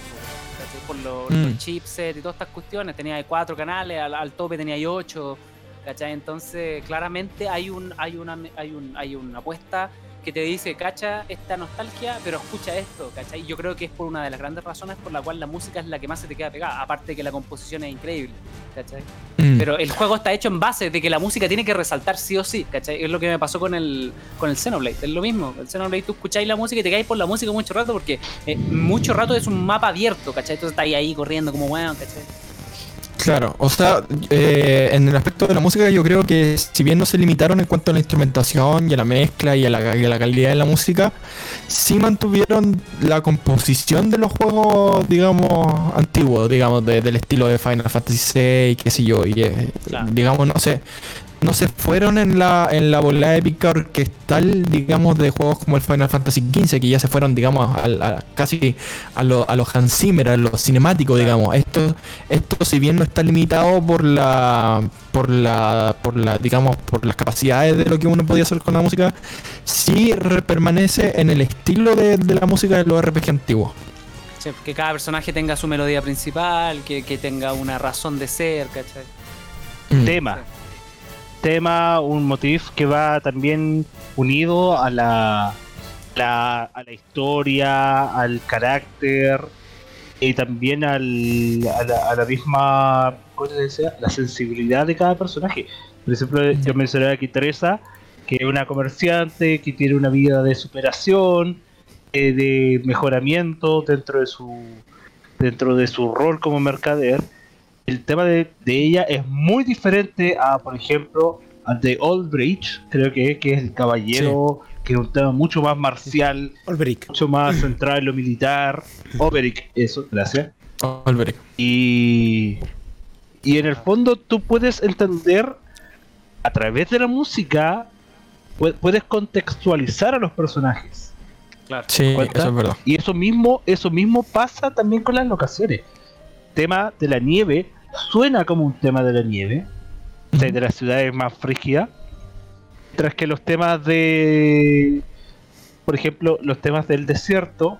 Por lo- Mm. los chipsets y todas estas cuestiones. Tenía cuatro canales, al, al tope tenía ocho. ¿cachai? Entonces, claramente hay un, hay una, hay un, hay una apuesta que te dice, cacha esta nostalgia, pero escucha esto, ¿cachai? Y yo creo que es por una de las grandes razones por la cual la música es la que más se te queda pegada, aparte de que la composición es increíble, ¿cachai? Mm. Pero el juego está hecho en base de que la música tiene que resaltar sí o sí, ¿cachai? Es lo que me pasó con el, con el Xenoblade, es lo mismo. El Xenoblade tú escucháis la música y te caes por la música mucho rato porque eh, mucho rato es un mapa abierto, ¿cachai? Entonces estáis ahí corriendo como weón, ¿cachai? Claro, o sea, eh, en el aspecto de la música yo creo que si bien no se limitaron en cuanto a la instrumentación y a la mezcla y a la, y a la calidad de la música, sí mantuvieron la composición de los juegos, digamos, antiguos, digamos, de- del estilo de Final Fantasy VI, qué sé yo, y eh, Claro. digamos, no sé, no se fueron en la, en la bola épica orquestal, digamos, de juegos como el Final Fantasy XV, que ya se fueron, digamos, a, a- casi a, lo- a los Hans Zimmer, a lo cinemático, digamos. Esto, esto si bien no está limitado por la, por la, por la, digamos, por las capacidades de lo que uno podía hacer con la música, sí permanece en el estilo de, de la música de los RPG antiguos. Sí, que cada personaje tenga su melodía principal, que, que tenga una razón de ser, ¿cachai? Mm. tema. Tema, un motif que va también unido a la, la- a la historia, al carácter y también al, a, la, a la misma ¿cómo se la sensibilidad de cada personaje. Por ejemplo, yo mencionaba aquí Teresa, que es una comerciante que tiene una vida de superación, eh, de mejoramiento dentro de su dentro de su rol como mercader el tema de, de ella es muy diferente a, por ejemplo, al de Aldrich, creo que, que es el caballero, que es un tema mucho más marcial, mucho más centrado en lo militar. Oberic, eso, gracias. Olveric. Y, y en el fondo tú puedes entender a través de la música, pu- puedes contextualizar a los personajes. Claro. Sí, eso es verdad. Y eso mismo, eso mismo pasa también con las locaciones. Tema de la nieve suena como un tema de la nieve, o sea, de las ciudades más frígidas, mientras que los temas de, por ejemplo, los temas del desierto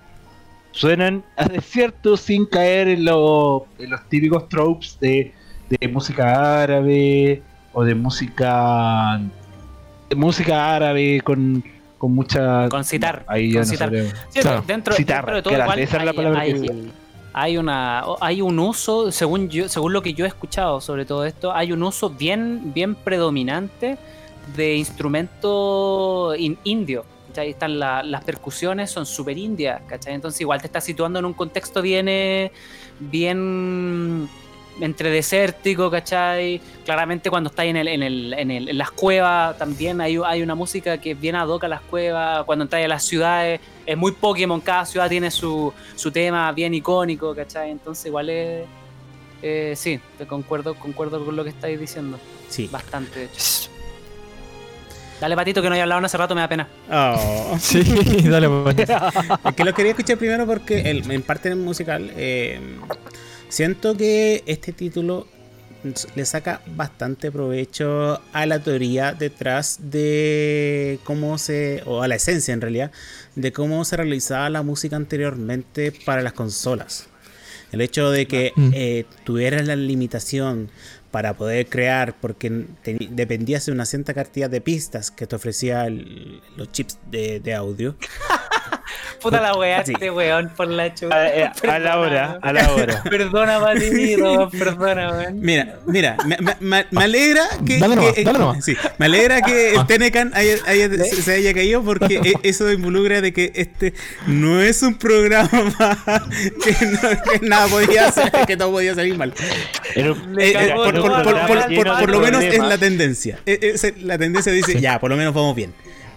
suenan a desierto sin caer en, lo- en los típicos tropes de, de música árabe o de música de música árabe con, con mucha Con citar, ahí ya con no citar. sabremos. Sí, Claro. dentro, Citar, dentro de todo igual esa es la hay- palabra que hay- decía. Hay una hay un uso según yo según lo que yo he escuchado sobre todo esto hay un uso bien bien predominante de instrumento in- indio ¿cachai? están la- las percusiones son súper indias ¿cachai? entonces igual te estás situando en un contexto bien eh, bien entre desértico ¿cachai? claramente cuando estás en, el, en, el, en, el- en las cuevas también hay, hay una música que es bien ad hoc a las cuevas cuando entras a las ciudades es muy Pokémon, cada ciudad tiene su, su tema bien icónico, ¿cachai? Entonces igual es... eh, sí, te concuerdo, concuerdo con lo que estáis diciendo. Sí. Bastante, de hecho. Dale, Patito, que no haya hablado en hace rato, me da pena. Oh. Sí, dale, pues. Es que lo quería escuchar primero porque el- en parte musical eh, siento que este título le saca bastante provecho a la teoría detrás de cómo se, o a la esencia en realidad, de cómo se realizaba la música anteriormente para las consolas. El hecho de que Mm. eh, tuvieras la limitación para poder crear, porque dependías de una cierta cantidad de pistas que te ofrecía el- los chips de, de audio. Puta la weá, Sí. este weón, por la chupa. A, eh, a la hora, a la hora. Perdona, weón, perdona, weón. Mira, mira, me, me- me- me alegra que, Dale nomás, que- dale nomás. sí, me alegra que el Ah. Tenecan haya- haya- se, se haya caído porque e- eso involucra de que este no es un programa que, no- que nada podía hacer, que todo podía salir mal. Eh, eh, por, lo menos es la tendencia. La tendencia dice, ya, por lo menos vamos bien.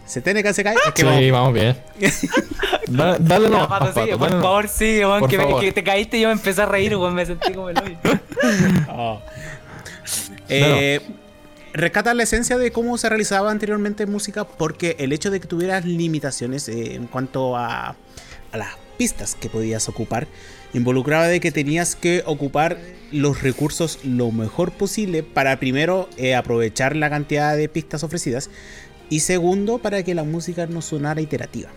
Se Tenecan se cae, es que Sí, vamos bien. Dale, dale nomás, Pato, Pato, sigue, dale por favor, sigue, weón, Por que, que te caíste y yo me empecé a reír, weón, me sentí como el hoyo. Oh. Eh, rescata la esencia de cómo se realizaba anteriormente música porque el hecho de que tuvieras limitaciones eh, en cuanto a, a las pistas que podías ocupar involucraba de que tenías que ocupar los recursos lo mejor posible para primero eh, aprovechar la cantidad de pistas ofrecidas y segundo para que la música no sonara iterativa.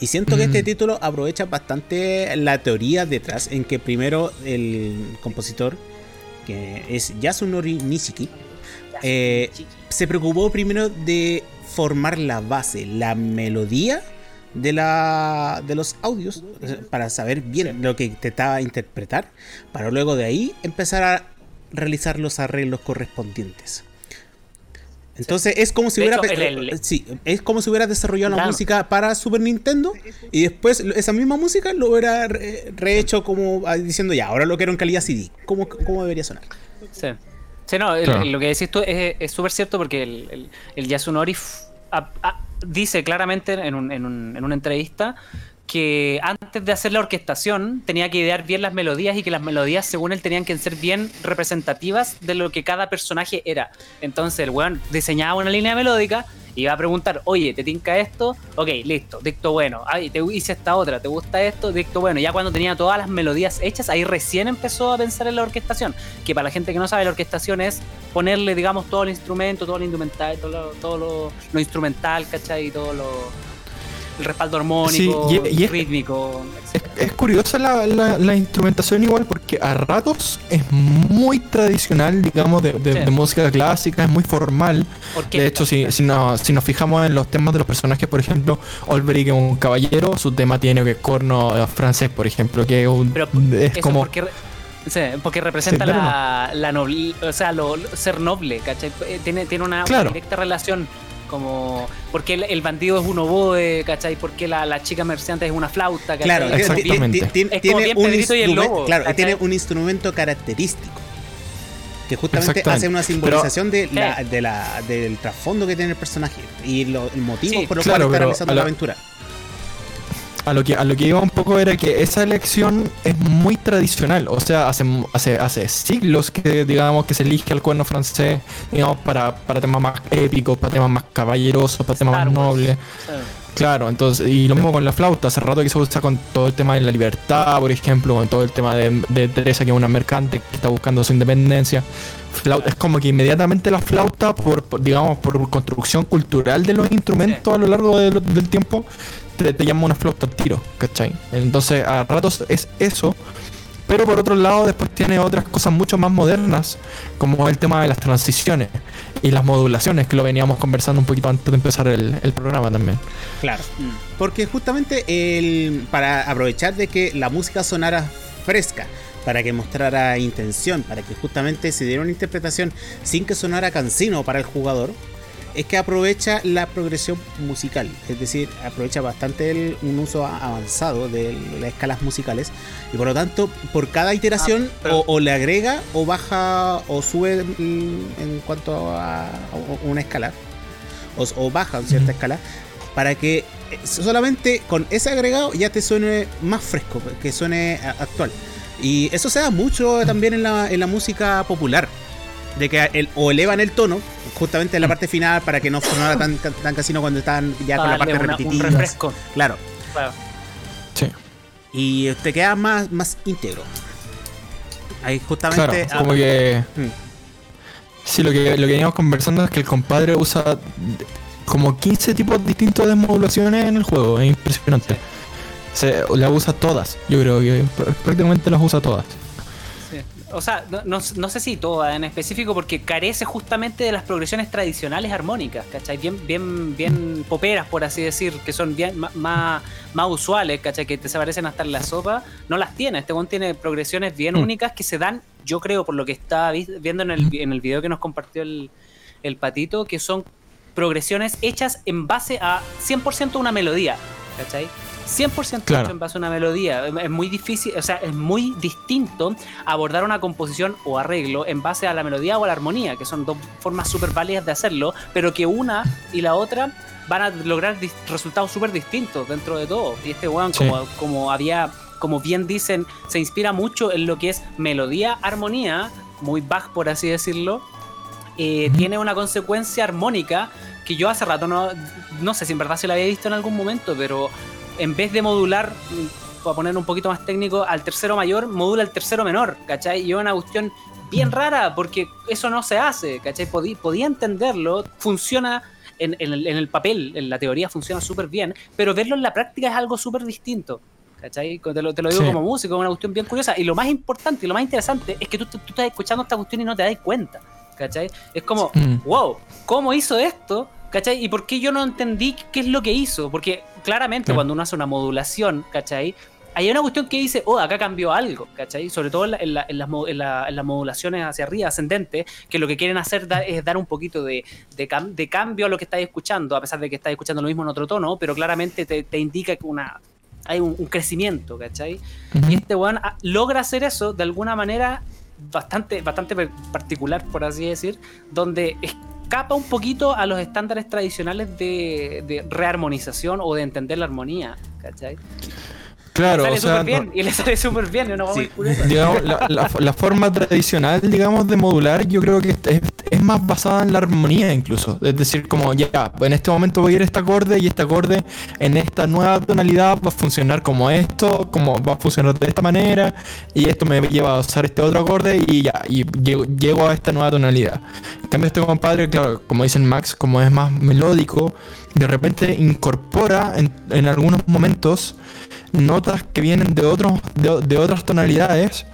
Y siento que este Mm. título aprovecha bastante la teoría detrás, en que primero el compositor, que es Yasunori Nishiki, eh, se preocupó primero de formar la base, la melodía de, la, de los audios, para saber bien lo que intentaba interpretar, para luego de ahí empezar a realizar los arreglos correspondientes. Entonces es como si De hubiera hecho, el- el- sí, es como si hubiera desarrollado la música para Super Nintendo y después esa misma música lo hubiera re- rehecho como ah, diciendo ya, ahora lo quiero en calidad CD. ¿Cómo, cómo debería sonar? Sí. Sí, no, el- Claro. lo que decís tú es súper cierto porque el, el, el Yasunori a- a- dice claramente en, un- en un- en una entrevista que antes de hacer la orquestación tenía que idear bien las melodías y que las melodías, según él, tenían que ser bien representativas de lo que cada personaje era. Entonces el weón diseñaba una línea melódica y iba a preguntar, oye, ¿te tinca esto? Ok, listo, dicto bueno. Ay, te hice esta otra, ¿te gusta esto? Dicto bueno. Ya cuando tenía todas las melodías hechas, ahí recién empezó a pensar en la orquestación. Que para la gente que no sabe, la orquestación es ponerle, digamos, todo el instrumento, todo el instrumental, todo lo, todo lo, lo instrumental, ¿cachai? Y todo lo el respaldo armónico, Sí, y- y es- rítmico, Es, etc. es curiosa la, la- la instrumentación igual porque a ratos es muy tradicional, digamos, de, de- Sí. de música clásica, es muy formal. Orquesta. De hecho, si, si, nos, si nos fijamos en los temas de los personajes, por ejemplo, Olberic es un caballero, su tema tiene que corno eh, francés, por ejemplo, que es, un- Pero es como... porque, sí, porque representa Sí, claro, la, la noble, o sea, lo, ser noble, ¿cachai? Eh, Tiene, tiene una, directa relación como porque el, el bandido es un oboe, ¿cachai? Porque la, la chica merciante es una flauta, ¿cachai? Claro, tiene- Exactamente. tiene- tiene- Es como tiene bien un Pedrito y el instrumento, Lobo, claro, y ¿cachai? tiene un instrumento característico que justamente hace una simbolización de la, de la- del trasfondo que tiene el personaje y lo- el motivo Sí, por el claro, cual está realizando la- aventura. A lo, que, a lo que iba un poco era que esa elección es muy tradicional, o sea, hace, hace, hace siglos que digamos que se elige el cuerno francés, digamos, para, para temas más épicos, para temas más caballerosos, para temas más nobles. Sí. Claro, entonces, y lo mismo con la flauta, hace rato que se usa con todo el tema de la libertad, por ejemplo, con todo el tema de, de Teresa, que es una mercante que está buscando su independencia. Flauta, es como que inmediatamente la flauta, por, por, digamos, por construcción cultural de los instrumentos a lo largo de del tiempo, te, te llama una flauta al tiro, ¿cachai? Entonces, a ratos es eso, pero por otro lado, después tiene otras cosas mucho más modernas, como el tema de las transiciones y las modulaciones, que lo veníamos conversando un poquito antes de empezar el, el programa también. Claro. Mm. Porque justamente el, para aprovechar de que la música sonara fresca, para que mostrara intención, para que justamente se diera una interpretación sin que sonara cansino para el jugador, es que aprovecha la progresión musical, es decir, aprovecha bastante el- un uso a- avanzado de las escalas musicales y por lo tanto por cada iteración Ah, o, o le agrega o baja o sube en cuanto a, una escala o, o baja en cierta escala para que solamente con ese agregado ya te suene más fresco, que suene actual. Y eso se da mucho también en la, en la música popular. De que el- o elevan el tono, justamente en la parte final, para que no sonara tan, tan casino cuando están ya con la parte una- un repetitiva. refresco. Claro. Claro. Sí. Y te queda más, más íntegro. Ahí justamente. Claro, como que. Mm. Sí, lo que, lo que veníamos conversando es que el compadre usa como 15 tipos distintos de modulaciones en el juego. Es impresionante. Se, las usa todas. Yo creo que pr- prácticamente las usa todas. O sea, no, no- no sé si toda en específico, porque carece justamente de las progresiones tradicionales armónicas, ¿cachai? Bien, bien, bien poperas, por así decir, que son bien más, más usuales, ¿cachai? Que te se parecen hasta en la sopa. No las tiene. Este one tiene progresiones bien Mm. únicas que se dan, yo creo, por lo que estaba vi- viendo en el, en el video que nos compartió el, el patito, que son progresiones hechas en base a 100% una melodía, ¿cachai? 100% Claro. hecho en base a una melodía. Es- muy difícil, o sea, es muy distinto abordar una composición o arreglo en base a la melodía o a la armonía, que son dos formas súper válidas de hacerlo, pero que una y la otra van a lograr resultados súper distintos dentro de todo. Y este Sí. como, como había, como bien dicen, se inspira mucho en lo que es melodía, armonía, muy Bach por así decirlo, eh, tiene una consecuencia armónica que yo hace rato no, no sé si en verdad se la había visto en algún momento, pero en vez de modular, mm, para poner un poquito más técnico, al tercero mayor, modula el tercero menor, ¿cachai? Y es una cuestión bien rara, porque eso no se hace, ¿cachai? Podí- podía entenderlo, funciona en, en el, en el papel, en la teoría funciona súper bien, pero verlo en la práctica es algo súper distinto. ¿Cachai? Te lo, te lo digo Sí. como músico, es una cuestión bien curiosa. Y lo más importante y lo más interesante es que tú, tú estás escuchando esta cuestión y no te das cuenta. ¿Cachai? Es como, Mm. wow, ¿cómo hizo esto? ¿Cachai? ¿Y por qué yo no entendí qué es lo que hizo? Porque claramente cuando uno hace una modulación, ¿cachai? Hay una cuestión que dice, oh, acá cambió algo, ¿cachai? Sobre todo en, la- en la- en las, mo- en la- en las modulaciones hacia arriba, ascendentes, que lo que quieren hacer da- es dar un poquito de, de, cam- de cambio a lo que estáis escuchando, a pesar de que estáis escuchando lo mismo en otro tono, pero claramente te, te indica que una, hay un, un crecimiento, ¿cachai? Y este weón ah, logra hacer eso de alguna manera bastante, bastante particular, por así decir, donde escapa un poquito a los estándares tradicionales de, de rearmonización o de entender la armonía. ¿cachai? Claro, le o sale sea, súper bien, y le sale súper bien, una Sí. digamos, la, la- la forma tradicional, digamos, de modular, yo creo que es, es más basada en la armonía incluso. Es decir, como ya, en este momento voy a ir a este acorde y este acorde en esta nueva tonalidad va a funcionar como esto, como va a funcionar de esta manera, y esto me lleva a usar este otro acorde y ya, y llego, llego a esta nueva tonalidad. En cambio, este compadre, claro, como dicen Max, como es más melódico, de repente incorpora en, en algunos momentos notas que vienen de otros de, de otras tonalidades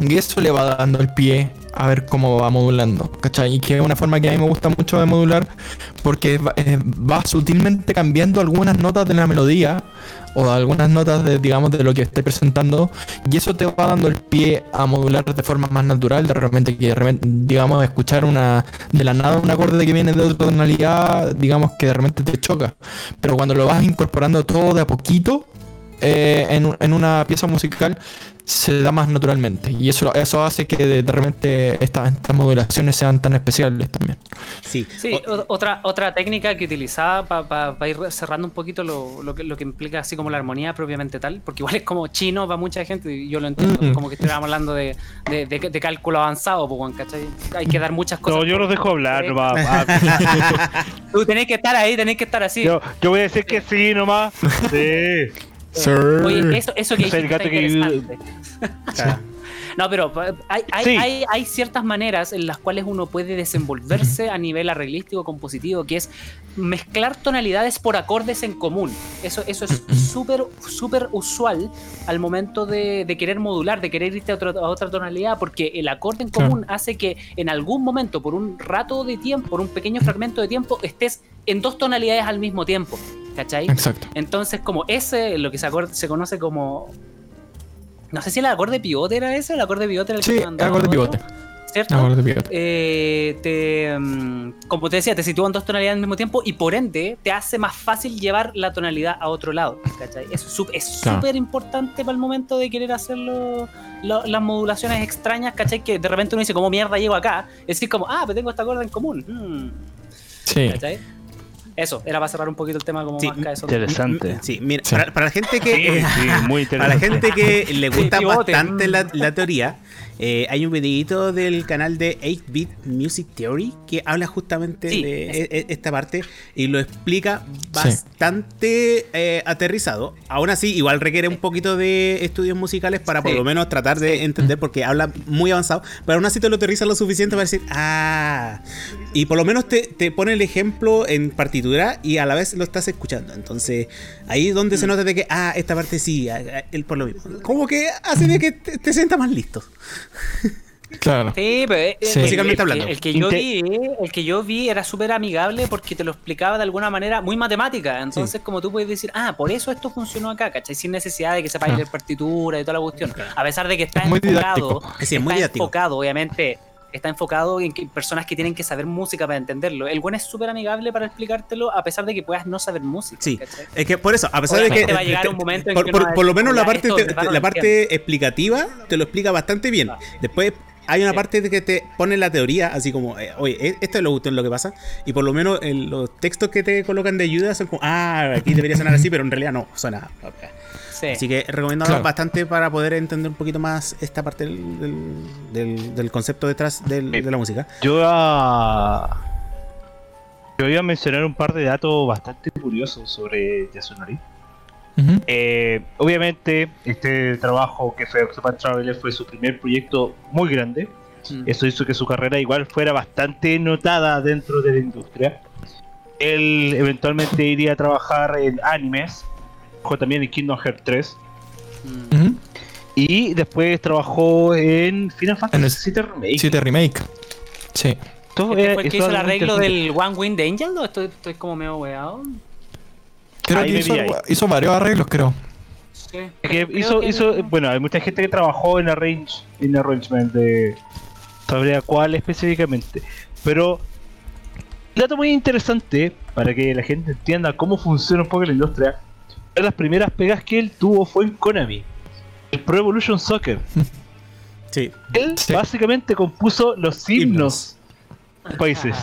Y eso le va dando el pie a ver cómo va modulando, ¿cachai? Y que es una forma que a mí me gusta mucho de modular porque va, eh, va sutilmente cambiando algunas notas de la melodía o algunas notas de, digamos, de lo que esté presentando y eso te va dando el pie a modular de forma más natural, de repente que digamos, escuchar una de la nada un acorde que viene de otra tonalidad, digamos que de repente te choca, pero cuando lo vas incorporando todo de a poquito eh, en, en una pieza musical se da más naturalmente y eso, eso hace que de, de repente estas, estas modulaciones sean tan especiales también. Sí. Sí, O- otra, otra técnica que utilizaba para ir cerrando un poquito lo, lo que, lo que implica así como la armonía propiamente tal, porque igual es como chino para mucha gente y yo lo entiendo, Mm. como que estuviéramos hablando de, de, de- de cálculo avanzado, pues, ¿cachai? Hay que dar muchas cosas. No, yo los dejo hablar Sí. nomás. Tú tenés que estar ahí, tenés que estar así. yo, yo voy a decir que sí nomás. Sí. Oye, eso, eso que el gato que-. No, pero pa- hay, hay, Sí. hay, hay ciertas maneras en las cuales uno puede desenvolverse a nivel arreglístico, compositivo, que es mezclar tonalidades por acordes en común. Eso, eso es súper, súper usual al momento de, de querer modular, de querer irte a, otro- a otra tonalidad, porque el acorde en Claro. común hace que en algún momento, por un rato de tiempo, por un pequeño fragmento de tiempo, estés en dos tonalidades al mismo tiempo. ¿Cachai? Exacto. Entonces, como ese, lo que se, se conoce como. No sé si el acorde pivote era ese, el acorde pivote era el Sí, que te mandaba acorde todo, pivote. ¿Cierto? Acorde pivote. Eh, te, mm, como te decía, te sitúan dos tonalidades al mismo tiempo y por ende te hace más fácil llevar la tonalidad a otro lado. ¿cachai? Eso es Claro. súper importante para el momento de querer hacer lo- lo- las modulaciones extrañas, ¿cachai? Que de repente uno dice, ¿cómo mierda llego acá? Es decir, como, ah, pero tengo esta acorde en común. Mm, Sí. ¿cachai? Eso, era para cerrar un poquito el tema como Sí, más. Interesante. Sí, mira, Sí. Para, para la gente que. Sí, eh, sí, muy Para la gente que le gusta bastante la, la teoría, eh, hay un videito del canal de 8-Bit Music Theory que habla justamente Sí, de e- e- esta parte y lo explica bastante eh, aterrizado. Aún así, igual requiere un poquito de estudios musicales para por lo menos tratar de entender porque habla muy avanzado, pero aún así te lo aterriza lo suficiente para decir, ah, y por lo menos te, te pone el ejemplo en partitura y a la vez lo estás escuchando. Entonces, ahí es donde Mm. se nota de que, ah, esta parte sí, ah, ah, él por lo mismo. Como que hace de que te, te sientas más listo. Claro. Sí, pero eh, Sí. el- Musicalmente el, hablando. El, que yo vi, el que yo vi era súper amigable porque te lo explicaba de alguna manera muy matemática. Entonces, como tú puedes decir, ah, por eso esto funcionó acá, ¿cachai? Sin necesidad de que sepáis Ah. leer partitura y toda la cuestión. A pesar de que está Es muy enfocado, didáctico. Sí, es muy está didáctico. enfocado, obviamente. Está enfocado en que personas que tienen que saber música para entenderlo. El buen es súper amigable para explicártelo a pesar de que puedas no saber música. Sí. ¿cachai? Es que por eso, a pesar de que. Va a llegar un momento en por, que por- por lo menos la "Ya, parte, te- la parte explicativa te lo explica bastante bien. Después hay una Sí. parte de que te pone la teoría, así como, eh, oye, eh, esto es lo, lo que pasa. Y por lo menos en los textos que te colocan de ayuda son como, ah, aquí debería sonar así, pero en realidad no, suena. ok. Sí. Así que recomiendo Claro. bastante para poder entender un poquito más esta parte del, del- del- del concepto detrás del- de la música. Yo iba a... Yo iba a mencionar un par de datos bastante curiosos sobre Yasunori. Eh, obviamente, este trabajo que fue Octopath Traveler fue su primer proyecto muy grande. Mm. Eso hizo que su carrera igual fuera bastante notada dentro de la industria. Él eventualmente iría a trabajar en animes, trabajó también en Kingdom Hearts 3 Mm. Ujú. y después trabajó en Final Fantasy VII Remake. 7 remake. Sí. Todo ¿Este fue el que hizo el arreglo del One Winged Angel o estoy, estoy como medio weado? Creo Ahí que me hizo, varios arreglos, creo. Sí. Es que Creo hizo, que- hizo, bueno, hay mucha gente que trabajó en arrange, en arrangement de sabría cuál específicamente, pero dato muy interesante para que la gente entienda cómo funciona un poco la industria. Una de las primeras pegas que él tuvo fue en Konami, el Pro Evolution Soccer. Sí. Él Sí. básicamente compuso los himnos de países.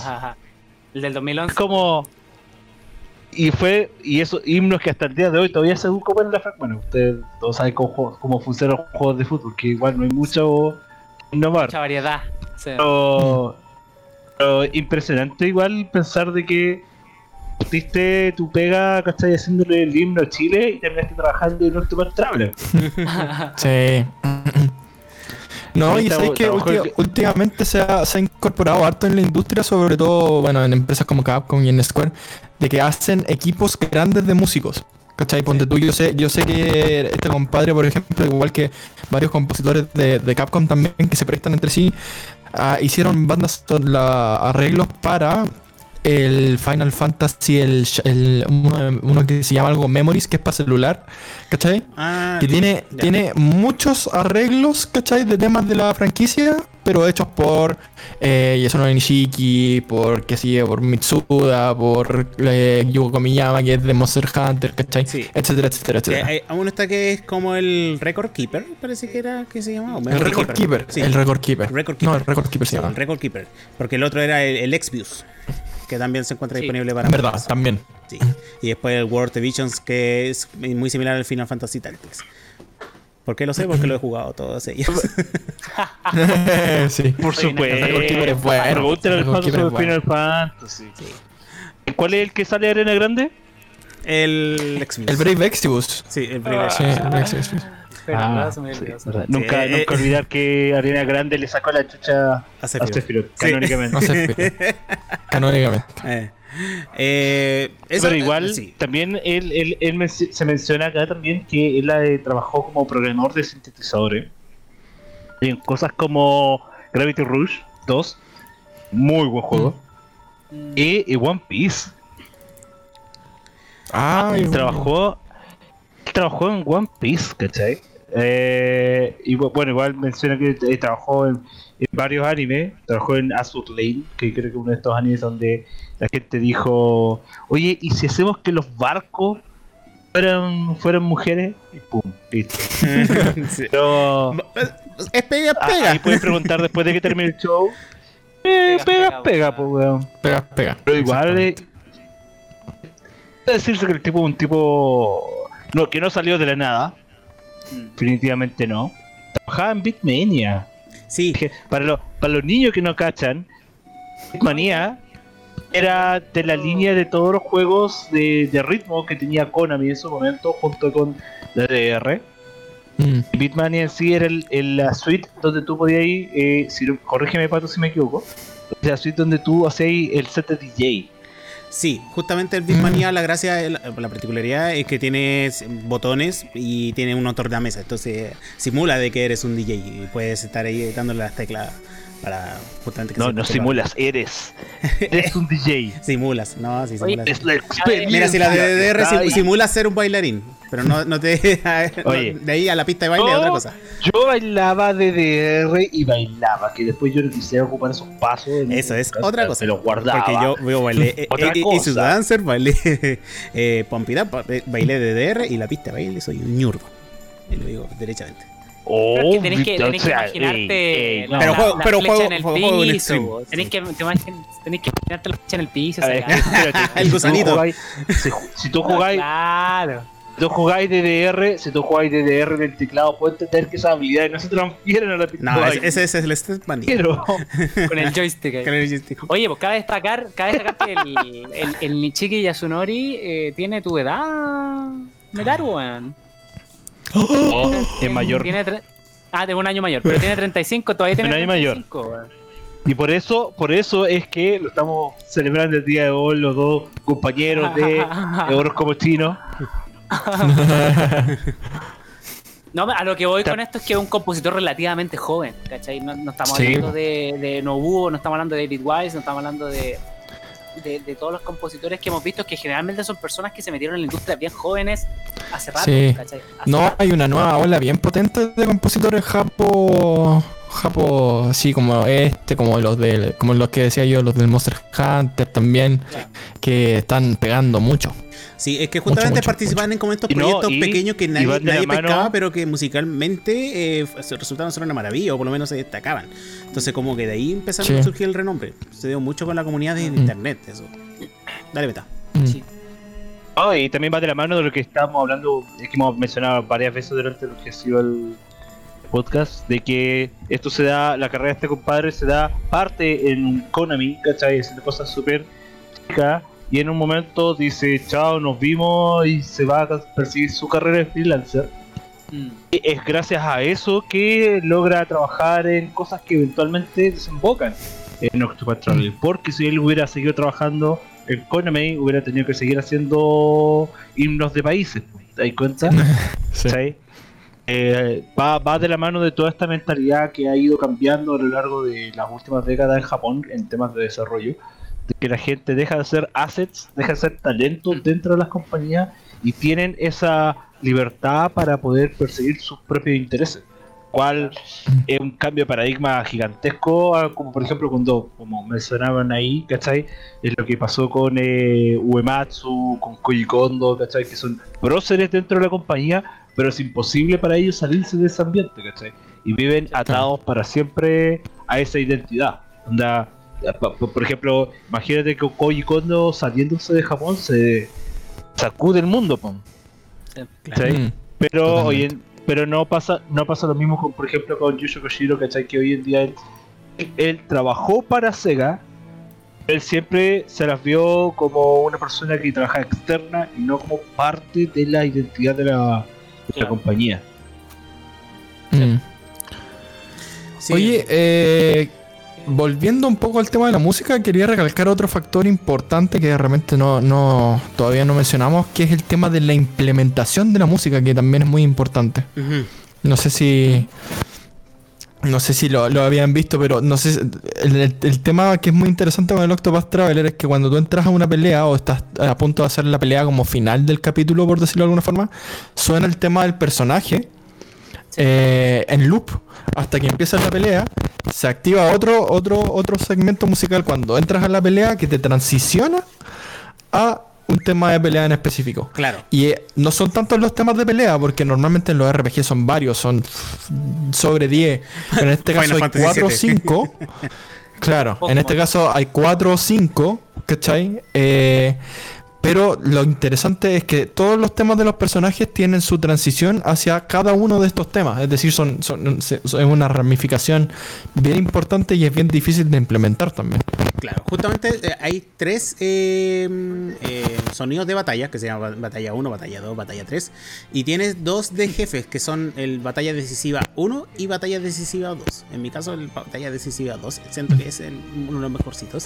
El del 2011. Es como y fue, y esos himnos que hasta el día de hoy todavía se ocupan en la. Bueno, ustedes todos saben cómo, cómo funcionan los juegos de fútbol, que igual no hay mucho innovar. Mucha variedad. Sí. Pero, pero impresionante igual pensar de que pusiste tu pega, ¿cachai? Haciéndole el himno a Chile y terminaste trabajando en Octopath Traveler. Sí. No, y sabes que últimamente se ha, se ha incorporado harto en la industria, sobre todo, bueno, en empresas como Capcom y en Square, de que hacen equipos grandes de músicos. ¿Cachai? Ponte tú, yo sé, yo sé que este compadre, por ejemplo, igual que varios compositores de, de Capcom también que se prestan entre sí, ah, hicieron bandas la- arreglos para el Final Fantasy, el, el- uno, uno que se llama algo Memories, que es para celular, ¿cachai? Ah, que tiene, ya. tiene muchos arreglos, ¿cachai? De temas de la franquicia, pero hechos por eh, Yasunori Nishiki, por, qué yo, por Mitsuda, por eh, Yugo Miyama, que es de Monster Hunter, ¿cachai? Sí. Etcétera, etcétera, etcétera. hay- aún está que es como el Record Keeper, parece que era que se llamaba. el Record Keeper, Sí. el Record Keeper. Record No, Keeper. el Record Keeper se Sí, llama. el Record Keeper. Porque el otro era el, el Exvius, que también se encuentra Sí. disponible para En verdad, también. Sí. Y después el World Divisions, que es muy similar al Final Fantasy Tactics. ¿Por qué lo sé? Porque lo he jugado todos ellos. sí. Por supuesto. el Record Keeper es bueno. Pregúntale al sobre Final. Fantasy. ¿Cuál es el que sale de Arena Grande? el Exvius. El Brave Exvius. Sí, el Brave Sí, Exvius. el Brave Exvius. Pero Ah, sí. Nunca, eh, nunca eh. olvidar que Arena Grande le sacó la chucha A Sephiroth. Sí. canónicamente. Eh. Eh, eso- Pero igual, sí. también él, él, él men- se menciona acá también que él eh, trabajó como programador de sintetizadores en cosas como Gravity Rush 2, muy buen juego, Mm. y, y One Piece. Ah, Él trabajó, él trabajó en One Piece, ¿cachai? Eh, y bu- bueno, igual menciona que eh, trabajó en, en varios animes, trabajó en Azur Lane, que creo que es uno de estos animes donde la gente dijo, oye, ¿y si hacemos que los barcos fueran, fueran mujeres? Y pum, listo. Sí. Pero Es pega, ah, pega. ahí pueden preguntar después de que termine el show. Eh, Pega, pega, pega, pues weón. Pega, pega. Pero igual eh, decirse que el tipo es un tipo no, que no salió de la nada. Definitivamente no. Trabajaba en Bitmania. Sí, Para, los para los niños que no cachan, Bitmania era de la línea de todos los juegos de, de ritmo que tenía Konami en su momento, junto con la DR. Mm. Bitmania en sí era el, el- la suite donde tú podías ir, eh, si, corrígeme Pato si me equivoco, la suite donde tú hacías el set de DJ. Sí, justamente el Beatmania, la gracia, la, la particularidad es que tienes botones y tiene un tornamesa. Entonces simula de que eres un DJ y puedes estar ahí dándole las teclas para justamente que No, no simulas, eres. Eres un DJ. Simulas, no, sí, Oye, simulas. Es la experiencia. Mira, si la DDR sim- ahí. simula ser un bailarín, pero no, no te. Oye. de ahí a la pista de baile es No, otra cosa. Yo bailaba DDR y bailaba, que después yo no quisiera ocupar esos pasos. en- Eso es otra cosa. Me los guardaba. Porque yo, yo bailé eh, Otra eh, cosa. y su dancer, bailé eh, Pump It Up, ba- bailé DDR y la pista de baile soy un ñurdo. Y lo digo derechamente. Oh, Pero es que tenés que, tenés que imaginarte ey, ey, la, Pero la- juego- la pero flecha juego- en el juego- juego en piso. Tenés, Sí. que, tenés que imaginarte la flecha en el piso. Espérate, El si tú gusanito. jugáis- Si, si tú jugáis, Claro. si tú jugáis DDR, si tú jugáis DDR en el teclado, puedes entender que esas habilidades no se transfieren a la. No, ese, es el step. Pero, Con el joystick. ahí. Oye, pues cabe destacar, cabe destacar que el, el, el Nichiki Yasunori eh, tiene tu edad, weón. Es mayor. Tiene tre- ah, de un año mayor, pero tiene 35, todavía tiene Un año mayor. 35, weón. Y por eso, por eso es que lo estamos celebrando el día de hoy, los dos compañeros de, de Oros como Chino. No, a lo que voy con esto es que es un compositor relativamente joven, ¿cachai? No, no estamos Sí. hablando de, de Nobuo, no estamos hablando de David Wise, no estamos hablando de, de, de todos los compositores que hemos visto que generalmente son personas que se metieron en la industria bien jóvenes hace rato, Sí. No, rato. hay una nueva ola bien potente de compositores japo, japo, así como este, como los del, como los que decía yo, los del Monster Hunter también, Claro. que están pegando mucho. Sí, es que justamente mucho, participaban en como estos no, proyectos y- pequeños que nadie, nadie mano- pescaba, pero que musicalmente eh, se- resultaban ser una maravilla, o por lo menos se destacaban. Entonces, como que de ahí empezaron Sí. a surgir el renombre. Se dio mucho con la comunidad de Mm. internet, eso. Dale, beta. Mm. Sí. Oh, y también va de la mano de lo que estábamos hablando, eh, que hemos mencionado varias veces durante lo que ha sido el podcast, de que esto se da, la carrera de este compadre se da parte en Konami, ¿cachai? Haciendo cosas súper chicas, y en un momento dice, chao, nos vimos, y se va a perseguir su carrera de freelancer. Mm. Y es gracias a eso que logra trabajar en cosas que eventualmente desembocan en Octopath Traveler. Porque si él hubiera seguido trabajando en Konami, hubiera tenido que seguir haciendo himnos de países. ¿Te das cuenta? Sí. ¿Sí? Eh, va, va de la mano de toda esta mentalidad que ha ido cambiando a lo largo de las últimas décadas en Japón en temas de desarrollo. De que la gente deja de ser assets, deja de ser talentos dentro de las compañías y tienen esa libertad para poder perseguir sus propios intereses. Cual es un cambio de paradigma gigantesco, a- como por ejemplo cuando, como mencionaban ahí, ¿cachai? Es lo que pasó con eh, Uematsu, con Koji Kondo, ¿cachai? Que son próceres dentro de la compañía, pero es imposible para ellos salirse de ese ambiente, ¿cachai? Y viven atados para siempre a esa identidad. Onda, por ejemplo, imagínate que Koji Kondo saliéndose de Japón se sacude el mundo, pum. ¿cachai? Mm. Pero Totalmente. hoy en- pero no pasa no pasa lo mismo con por ejemplo con Yusho Koshiro, ¿cachai? Que hoy en día él, él trabajó para Sega, él siempre se las vio como una persona que trabaja externa y no como parte de la identidad de la, de la compañía. Mm. Sí. Oye, eh, volviendo un poco al tema de la música, quería recalcar otro factor importante que realmente no, no, todavía no mencionamos, que es el tema de la implementación de la música, que también es muy importante. No sé si. No sé si lo, lo habían visto, pero no sé. si- El, el- el tema que es muy interesante con el Octopath Traveler es que cuando tú entras a una pelea o estás a punto de hacer la pelea como final del capítulo, por decirlo de alguna forma, suena el tema del personaje eh, en loop hasta que empieza la pelea. Se activa otro, otro, otro segmento musical cuando entras a la pelea que te transiciona a un tema de pelea en específico. Claro. Y eh, no son tantos los temas de pelea, porque normalmente en los RPG son varios, son sobre 10. Pero en este caso hay Fantasy 4 o VII. 5. Claro, en este caso hay 4 o 5, ¿cachai? Eh, pero lo interesante es que todos los temas de los personajes tienen su transición hacia cada uno de estos temas. Es decir, son, son, son- es una ramificación bien importante y es bien difícil de implementar también. Claro, justamente eh, hay tres eh, eh, sonidos de batalla, que se llama ba- batalla 1, batalla 2, batalla 3, y tienes dos de jefes, que son el batalla decisiva 1 y batalla decisiva 2. En mi caso, el batalla decisiva 2, siento que es el- uno de los mejorcitos.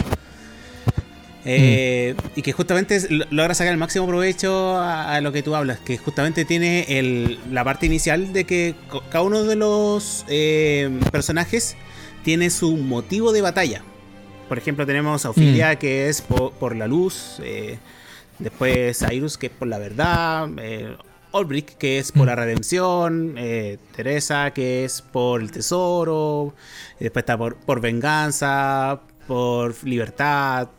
Eh, Y que justamente logra sacar el máximo provecho a, a lo que tú hablas, que justamente tiene el- la parte inicial de que cada uno de los eh, personajes tiene su motivo de batalla. Por ejemplo, tenemos a Ophelia, que es po- por, la luz. eh, después Cyrus, que es por la verdad. Eh, Olbrick, que es por la redención. eh, Teresa, que es por el tesoro. y después está por, por venganza. Por libertad.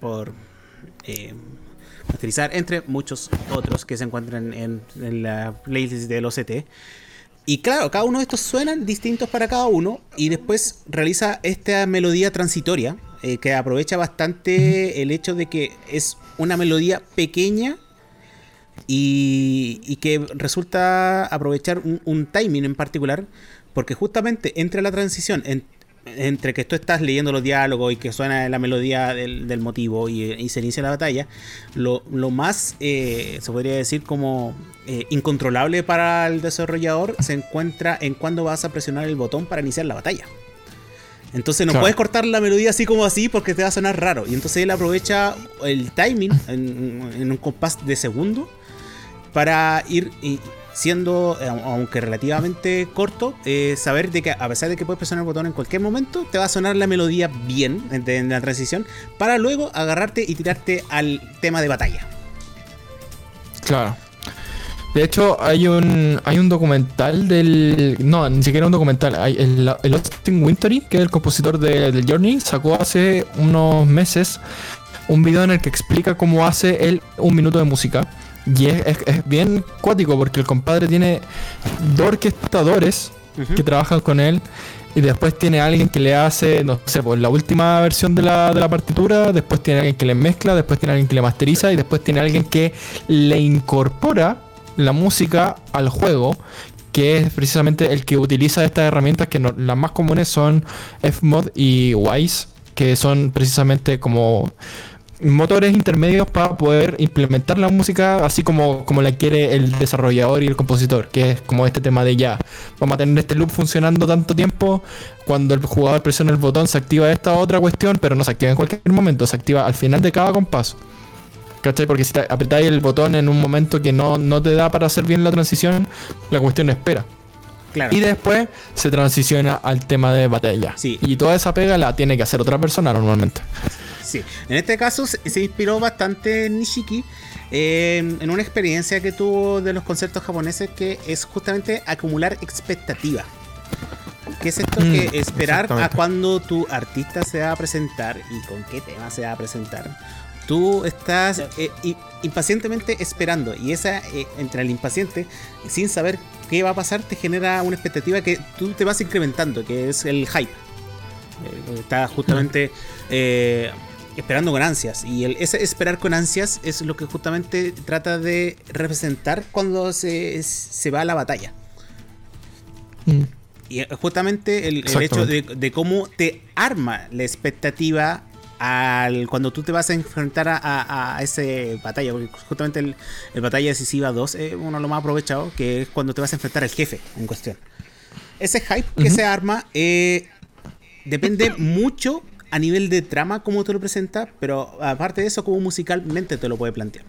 Por eh, utilizar. Entre muchos otros que se encuentran en, en la playlist del OCT. Y claro, cada uno de estos suenan distintos para cada uno y después realiza esta melodía transitoria eh, que aprovecha bastante el hecho de que es una melodía pequeña y, y que resulta aprovechar un, un timing en particular porque justamente entre la transición en- entre que tú estás leyendo los diálogos y que suena la melodía del, del motivo y, y se inicia la batalla, lo, lo más, eh, se podría decir como eh, incontrolable para el desarrollador se encuentra en cuando vas a presionar el botón para iniciar la batalla. Entonces no Claro. puedes cortar la melodía así como así porque te va a sonar raro. Y entonces él aprovecha el timing en, en un compás de segundo para ir siendo, eh, aunque relativamente corto, eh, saber de que a pesar de que puedes presionar el botón en cualquier momento, te va a sonar la melodía bien en, en la transición para luego agarrarte y tirarte al tema de batalla. Claro. De hecho, hay un hay un documental del. No, ni siquiera un documental. Hay el, el Austin Wintory, que es el compositor de, del Journey, sacó hace unos meses un video en el que explica cómo hace él un minuto de música. Y es, es- es bien cuático porque el compadre tiene dos orquestadores que trabajan con él. y después tiene alguien que le hace, no sé, pues la última versión de la, de la partitura, después tiene alguien que le mezcla, después tiene alguien que le masteriza y después tiene alguien que le incorpora la música al juego, que es precisamente el que utiliza estas herramientas que no- las más comunes son Fmod y Wise, que son precisamente como motores intermedios para poder implementar la música así como, como la quiere el desarrollador y el compositor, que es como este tema de ya, vamos a tener este loop funcionando tanto tiempo, cuando el jugador presiona el botón se activa esta otra cuestión, pero no se activa en cualquier momento, se activa al final de cada compás. ¿Cachai? Porque si apretáis el botón en un momento que no, no te da para hacer bien la transición, la cuestión espera. Claro. Y después se transiciona al tema de batalla. Sí. Y toda esa pega la tiene que hacer otra persona normalmente. Sí, en este caso se, inspiró bastante Nishiki eh, en una experiencia que tuvo de los conciertos japoneses que es justamente acumular expectativa. ¿Qué es esto? Mm, que esperar a cuando tu artista se va a presentar y con qué tema se va a presentar. Tú estás eh, impacientemente esperando y esa eh, entre el impaciente sin saber qué va a pasar te genera una expectativa que tú te vas incrementando, que es el hype. Eh, Está justamente esperando con ansias. Y el, ese esperar con ansias es lo que justamente trata de representar cuando se, se va a la batalla. Mm. Y justamente el, el hecho de, de cómo te arma la expectativa al cuando tú te vas a enfrentar a, a, a ese batalla, porque justamente el, el batalla decisiva 2 es uno de los más aprovechados, que es cuando te vas a enfrentar al jefe en cuestión. Ese hype que se arma eh, depende mucho a nivel de trama cómo te lo presenta, pero aparte de eso, como musicalmente te lo puede plantear.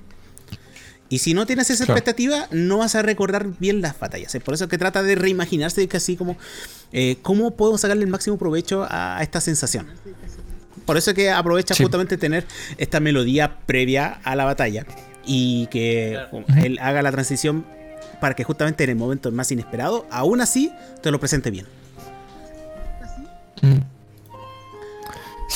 Y si no tienes esa Claro. expectativa, no vas a recordar bien las batallas. Es por eso que trata de reimaginarse que así como eh, cómo puedo sacarle el máximo provecho a esta sensación. Por eso que aprovecha Sí. justamente tener esta melodía previa a la batalla y que um, él haga la transición para que justamente en el momento más inesperado, aún así, te lo presente bien. Mm.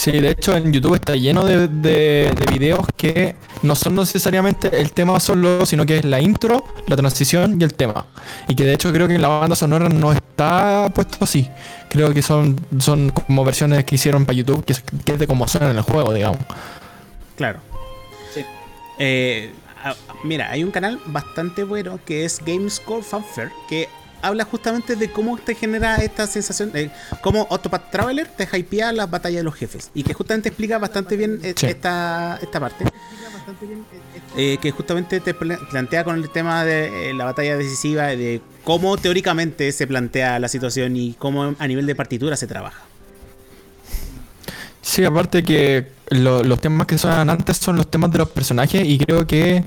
Sí, de hecho en YouTube está lleno de, de- de videos que no son necesariamente el tema solo, sino que es la intro, la transición y el tema. Y que de hecho creo que en la banda sonora no está puesto así. Creo que son, son como versiones que hicieron para YouTube, que es, que es de cómo suena en el juego, digamos. Claro. Sí. Eh, a- mira, hay un canal bastante bueno que es Gamescore Fanfare que habla justamente de cómo te genera esta sensación, de cómo Octopath Traveler te hypea las batallas de los jefes y que justamente explica bastante bien eh, Sí. esta, esta parte. Eh, que justamente te pla- plantea con el tema de eh, la batalla decisiva, de cómo teóricamente se plantea la situación y cómo a nivel de partitura se trabaja. Sí, aparte que lo- los temas que suenan antes son los temas de los personajes y creo que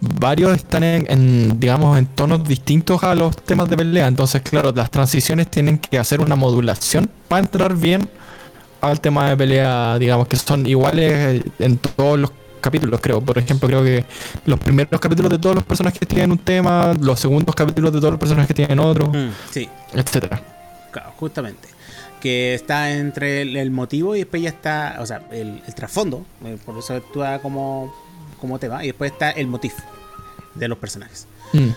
varios están en, en, digamos, en tonos distintos a los temas de pelea. Entonces, claro, las transiciones tienen que hacer una modulación para entrar bien al tema de pelea, digamos, que son iguales en todos los capítulos, creo. Por ejemplo, creo que los primeros capítulos de todos los personajes tienen un tema, los segundos capítulos de todos los personajes tienen otro, Mm, sí. etcétera. Claro, justamente. Que está entre el, el motivo y después ya está, o sea, el, el trasfondo, eh, por eso actúa como, como tema, y después está el motif de los personajes. Mm.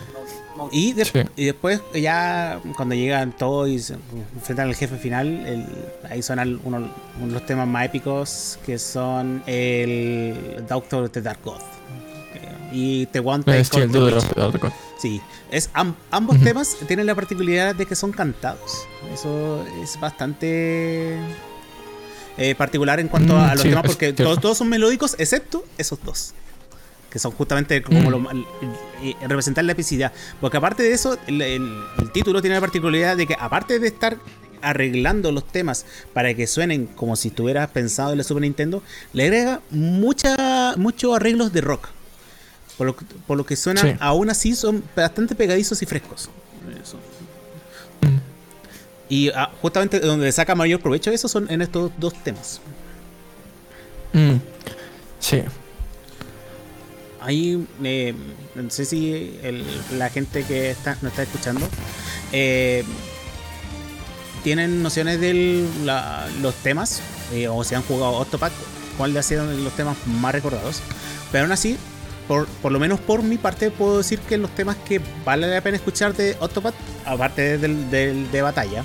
Y, de- Sí. y después ya cuando llegan todos y se enfrentan al jefe final, el- ahí suenan uno, uno de los temas más épicos que son el Doctor the Dark God. Y The One Take sí, el the Dark God. Es, am- ambos temas tienen la particularidad de que son cantados. Eso es bastante eh, particular en cuanto Mm, a los sí, temas, porque todos son melódicos, excepto esos dos. Que son justamente como Mm. lo- el- el- el representar la epicidad. Porque aparte de eso, el, el- el título tiene la particularidad de que, aparte de estar arreglando los temas para que suenen como si estuvieras pensado en la Super Nintendo, le agrega mucha, muchos arreglos de rock. Por lo, que- por lo que suena, Sí. aún así son bastante pegadizos y frescos. Eso. Mm. Y ah, justamente donde le saca mayor provecho de eso son en estos dos temas. Mm. Sí. Ahí, eh, no sé si el- la gente que está, nos está escuchando eh, tienen nociones de los temas eh, o si han jugado Octopath, cuáles han sido los temas más recordados. Pero aún así, por, por lo menos por mi parte, puedo decir que los temas que vale la pena escuchar de Octopath, aparte del, del- de batalla,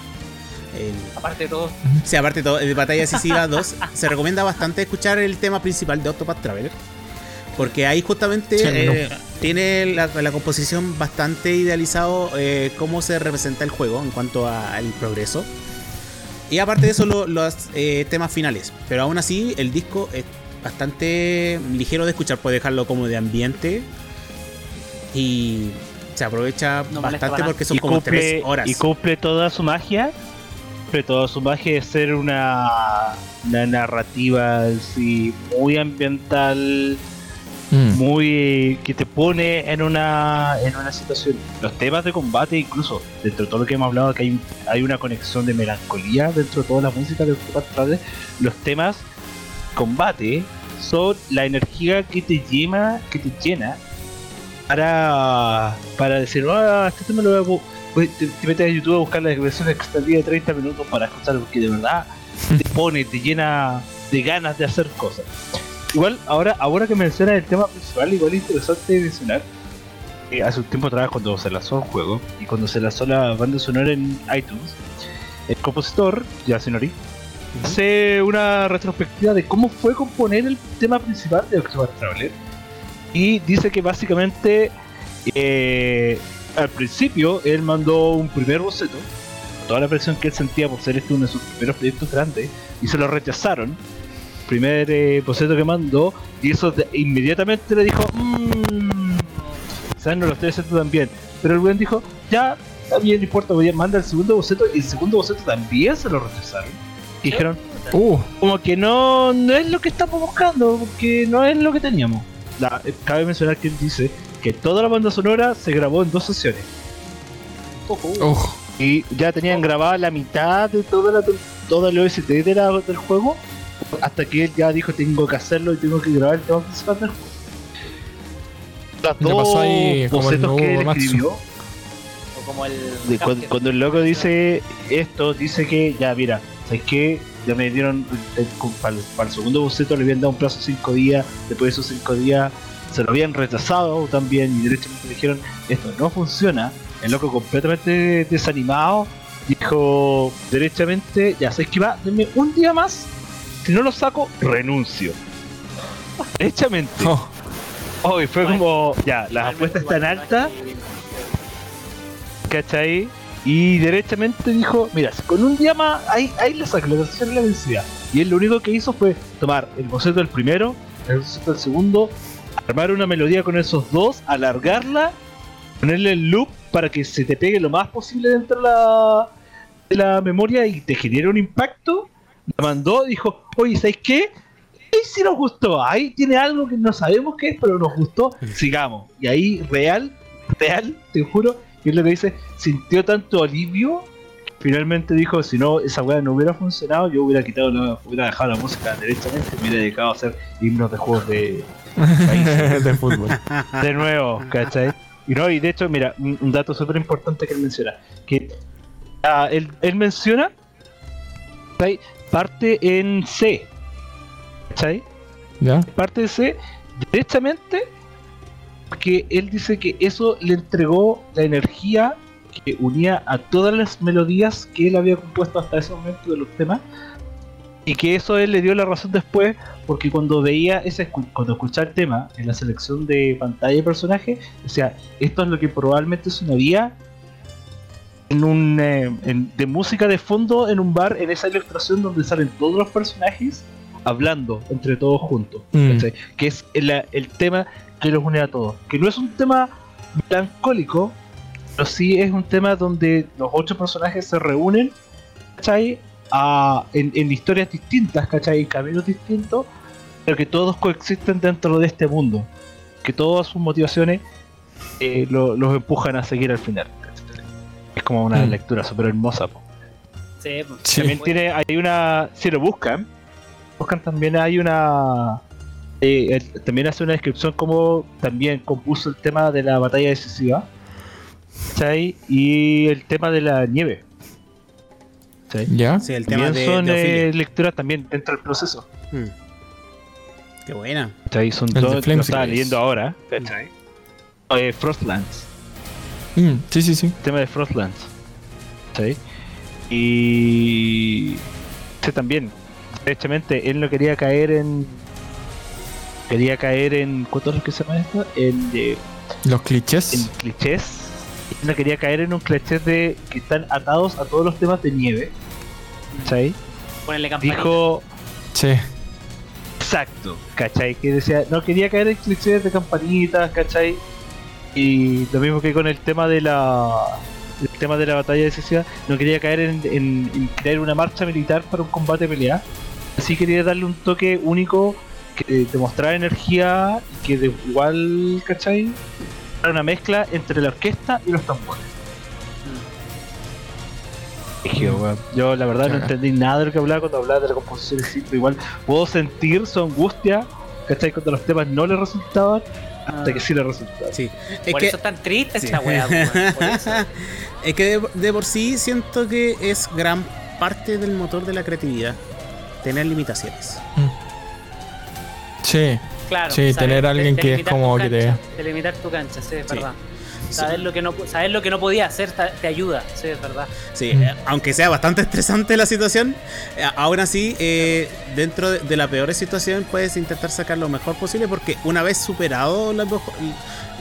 el- Aparte de todo, Sí, aparte de todo, de Batalla Decisiva 2, se recomienda bastante escuchar el tema principal de Octopath Traveler. Porque ahí justamente Sí, no. eh, tiene la, la composición bastante idealizado eh, cómo se representa el juego en cuanto a- al progreso. Y aparte de eso, lo- los eh, temas finales. Pero aún así, el disco es bastante ligero de escuchar. Puede dejarlo como de ambiente. Y se aprovecha No bastante porque son y como cumple, tres horas. y cumple toda su magia. Cumple toda su magia de ser una, una narrativa así, muy ambiental, Mm. muy que te pone en una en una situación. Los temas de combate, incluso dentro de todo lo que hemos hablado, que hay, hay una conexión de melancolía dentro de toda la música de Octopath los temas combate son la energía que te llena, que te llena para para decir, ah, este tema lo voy a voy- te, te metes a YouTube a buscar la versión extendida de 30 minutos para escuchar porque de verdad te pone, te llena de ganas de hacer cosas. Igual, ahora, ahora que mencionas el tema principal, igual es interesante mencionar que hace un tiempo atrás, cuando se lanzó el juego y cuando se lanzó la banda sonora en iTunes, el compositor, Yasinori, hace una retrospectiva de cómo fue componer el tema principal de Octopath Traveler y dice que básicamente eh, al principio él mandó un primer boceto, toda la presión que él sentía por ser este uno de sus primeros proyectos grandes y se lo rechazaron primer eh, boceto que mandó y eso de- inmediatamente le dijo mmm, quizás no lo estoy haciendo tan bien pero el buen dijo ya está bien no importa voy a mandar el segundo boceto y el segundo boceto también se lo rechazaron. Y dijeron Uh, como que no, no es lo que estamos buscando porque no es lo que teníamos. La- eh, cabe mencionar que él dice que toda la banda sonora se grabó en dos sesiones. Ojo, oh, y ya tenían grabada la mitad de toda la toda el OST de la- del juego hasta que él ya dijo tengo que hacerlo y tengo que grabar el tema principal del juego. Las Le dos pasó ahí como el bocetos que él escribió, o como el. de cuando, cuando el loco dice esto, dice que ya mira, ¿sabes qué? Ya me dieron eh, para, el, para el segundo boceto le habían dado un plazo de 5 días, después de esos 5 días se lo habían rechazado también y derechamente le dijeron esto no funciona. El loco completamente desanimado dijo derechamente, ya sabes que va, denme un día más, si no lo saco, renuncio. Derechamente. oh, Oh, y fue como, ya, las apuestas están altas, ¿cachai? Y derechamente dijo, mira, si con un día más, ahí, ahí le saco la tercera la vencida. Y él lo único que hizo fue tomar el boceto del primero, el boceto del segundo, armar una melodía con esos dos, alargarla, ponerle el loop para que se te pegue lo más posible dentro de la, de la memoria y te genere un impacto. La mandó y dijo, oye, ¿sabes qué? Ahí sí nos gustó, ahí tiene algo que no sabemos qué es, pero nos gustó, sigamos. Y ahí, real, real, te juro, que es lo que dice, sintió tanto alivio, finalmente dijo, si no, esa weá no hubiera funcionado, yo hubiera quitado la, hubiera dejado la música derechamente, me hubiera dedicado a hacer himnos de juegos de, de fútbol. de nuevo, ¿cachai? Y no, y de hecho, mira, un, un dato súper importante que él menciona, que ah, él, él menciona, ¿cachai? Parte en C, ¿cachai? ¿Ya? Parte de C, derechamente, porque él dice que eso le entregó la energía que unía a todas las melodías que él había compuesto hasta ese momento de los temas, y que eso él le dio la razón después, porque cuando veía ese, cuando escuchaba el tema en la selección de pantalla de personaje, decía, esto es lo que probablemente sonaría en un eh, en- de música de fondo en un bar, en esa ilustración donde salen todos los personajes hablando entre todos juntos, Mm. que es el, el tema que los une a todos, que no es un tema melancólico, pero sí es un tema donde los ocho personajes se reúnen, ¿cachai? A- en, en historias distintas, ¿cachai? En caminos distintos, pero que todos coexisten dentro de este mundo, que todas sus motivaciones eh, lo- los empujan a seguir al final. Es como una Mm. lectura súper hermosa. po. Sí, pues, Sí. También tiene, hay una, si lo buscan, buscan también hay una, eh, él también hace una descripción como también compuso el tema de la batalla decisiva, ¿cachai? Y el tema de la nieve. ¿cachai? ¿Ya? Sí, el tema También de, son de eh, lecturas también dentro del proceso. Mm. Qué buena. ¿cachai? Son dos, lo estaba leyendo ahora, ¿cachai? Eh, Frostlands. Mm, sí, sí, sí. el tema de Frostlands. ¿sí? Y sí, también, derechamente, él no quería caer en. Quería caer en. ¿Cuánto es lo que se llama esto? En, eh, Los clichés. en clichés. Él no quería caer en un cliché de que están atados a todos los temas de nieve. ¿Cachai? Ponerle campanita. Dijo. Sí. Exacto, ¿cachai? Que decía, no quería caer en clichés de campanitas, ¿cachai? Y lo mismo que con el tema de la el tema de la batalla de Ciudad, no quería caer en, en- en crear una marcha militar para un combate pelea. Así quería darle un toque único que eh, demostrara energía y que de igual, ¿cachai? Era una mezcla entre la orquesta y los tambores. Yo la verdad no entendí nada de lo que hablaba cuando hablaba de la composición igual puedo sentir su angustia, ¿cachai? Cuando los temas no le resultaban, hasta Ah. que sí le resultaban. Sí. Es Por que, eso es tan triste sí. esta weá, es que de, de por sí siento que es gran parte del motor de la creatividad. Tener limitaciones. Sí. Claro, Sí, tener alguien que es como que te- cancha, Delimitar tu cancha, sí, es Sí. verdad. Saber lo, que no, saber lo que no podía hacer te ayuda, sí, es verdad. Sí, Mm. eh, aunque sea bastante estresante la situación, eh, aún así, eh, dentro de, de la peor situación, puedes intentar sacar lo mejor posible porque una vez superado la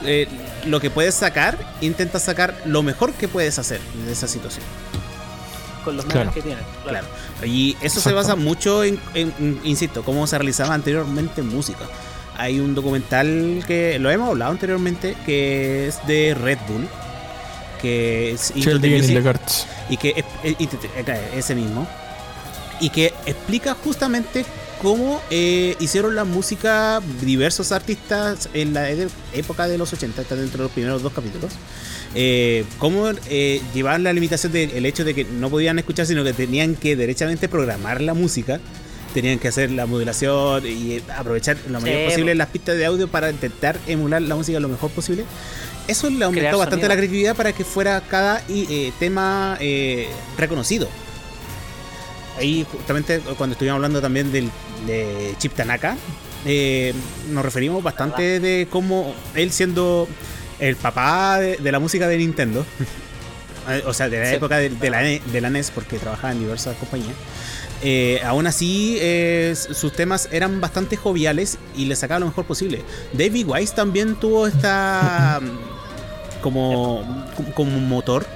eh, lo que puedes sacar, intenta sacar lo mejor que puedes hacer de esa situación. Con los Claro. medios que tienes. Claro. Y eso se basa mucho en, en- en, insisto, cómo se realizaba anteriormente en música. Hay un documental que lo hemos hablado anteriormente, que es de Red Bull, que es Into the Music. y que ese mismo y que explica justamente cómo eh, hicieron la música diversos artistas en la e- época de los 80 está dentro de los primeros dos capítulos eh, cómo eh, llevaban la limitación del hecho de que no podían escuchar sino que tenían que derechamente programar la música tenían que hacer la modulación y aprovechar lo mayor po. posible las pistas de audio para intentar emular la música lo mejor posible eso le aumentó Crear bastante sonido. la creatividad para que fuera cada eh, tema eh, reconocido. Ahí justamente cuando estuvimos hablando también del, de Chip Tanaka, eh, nos referimos bastante de cómo él siendo el papá de, de la música de Nintendo, o sea, de la Sí. época de, de la, E- de la NES, porque trabajaba en diversas compañías, eh, aún así eh, sus temas eran bastante joviales y le sacaba lo mejor posible. David Wise también tuvo esta como, como motor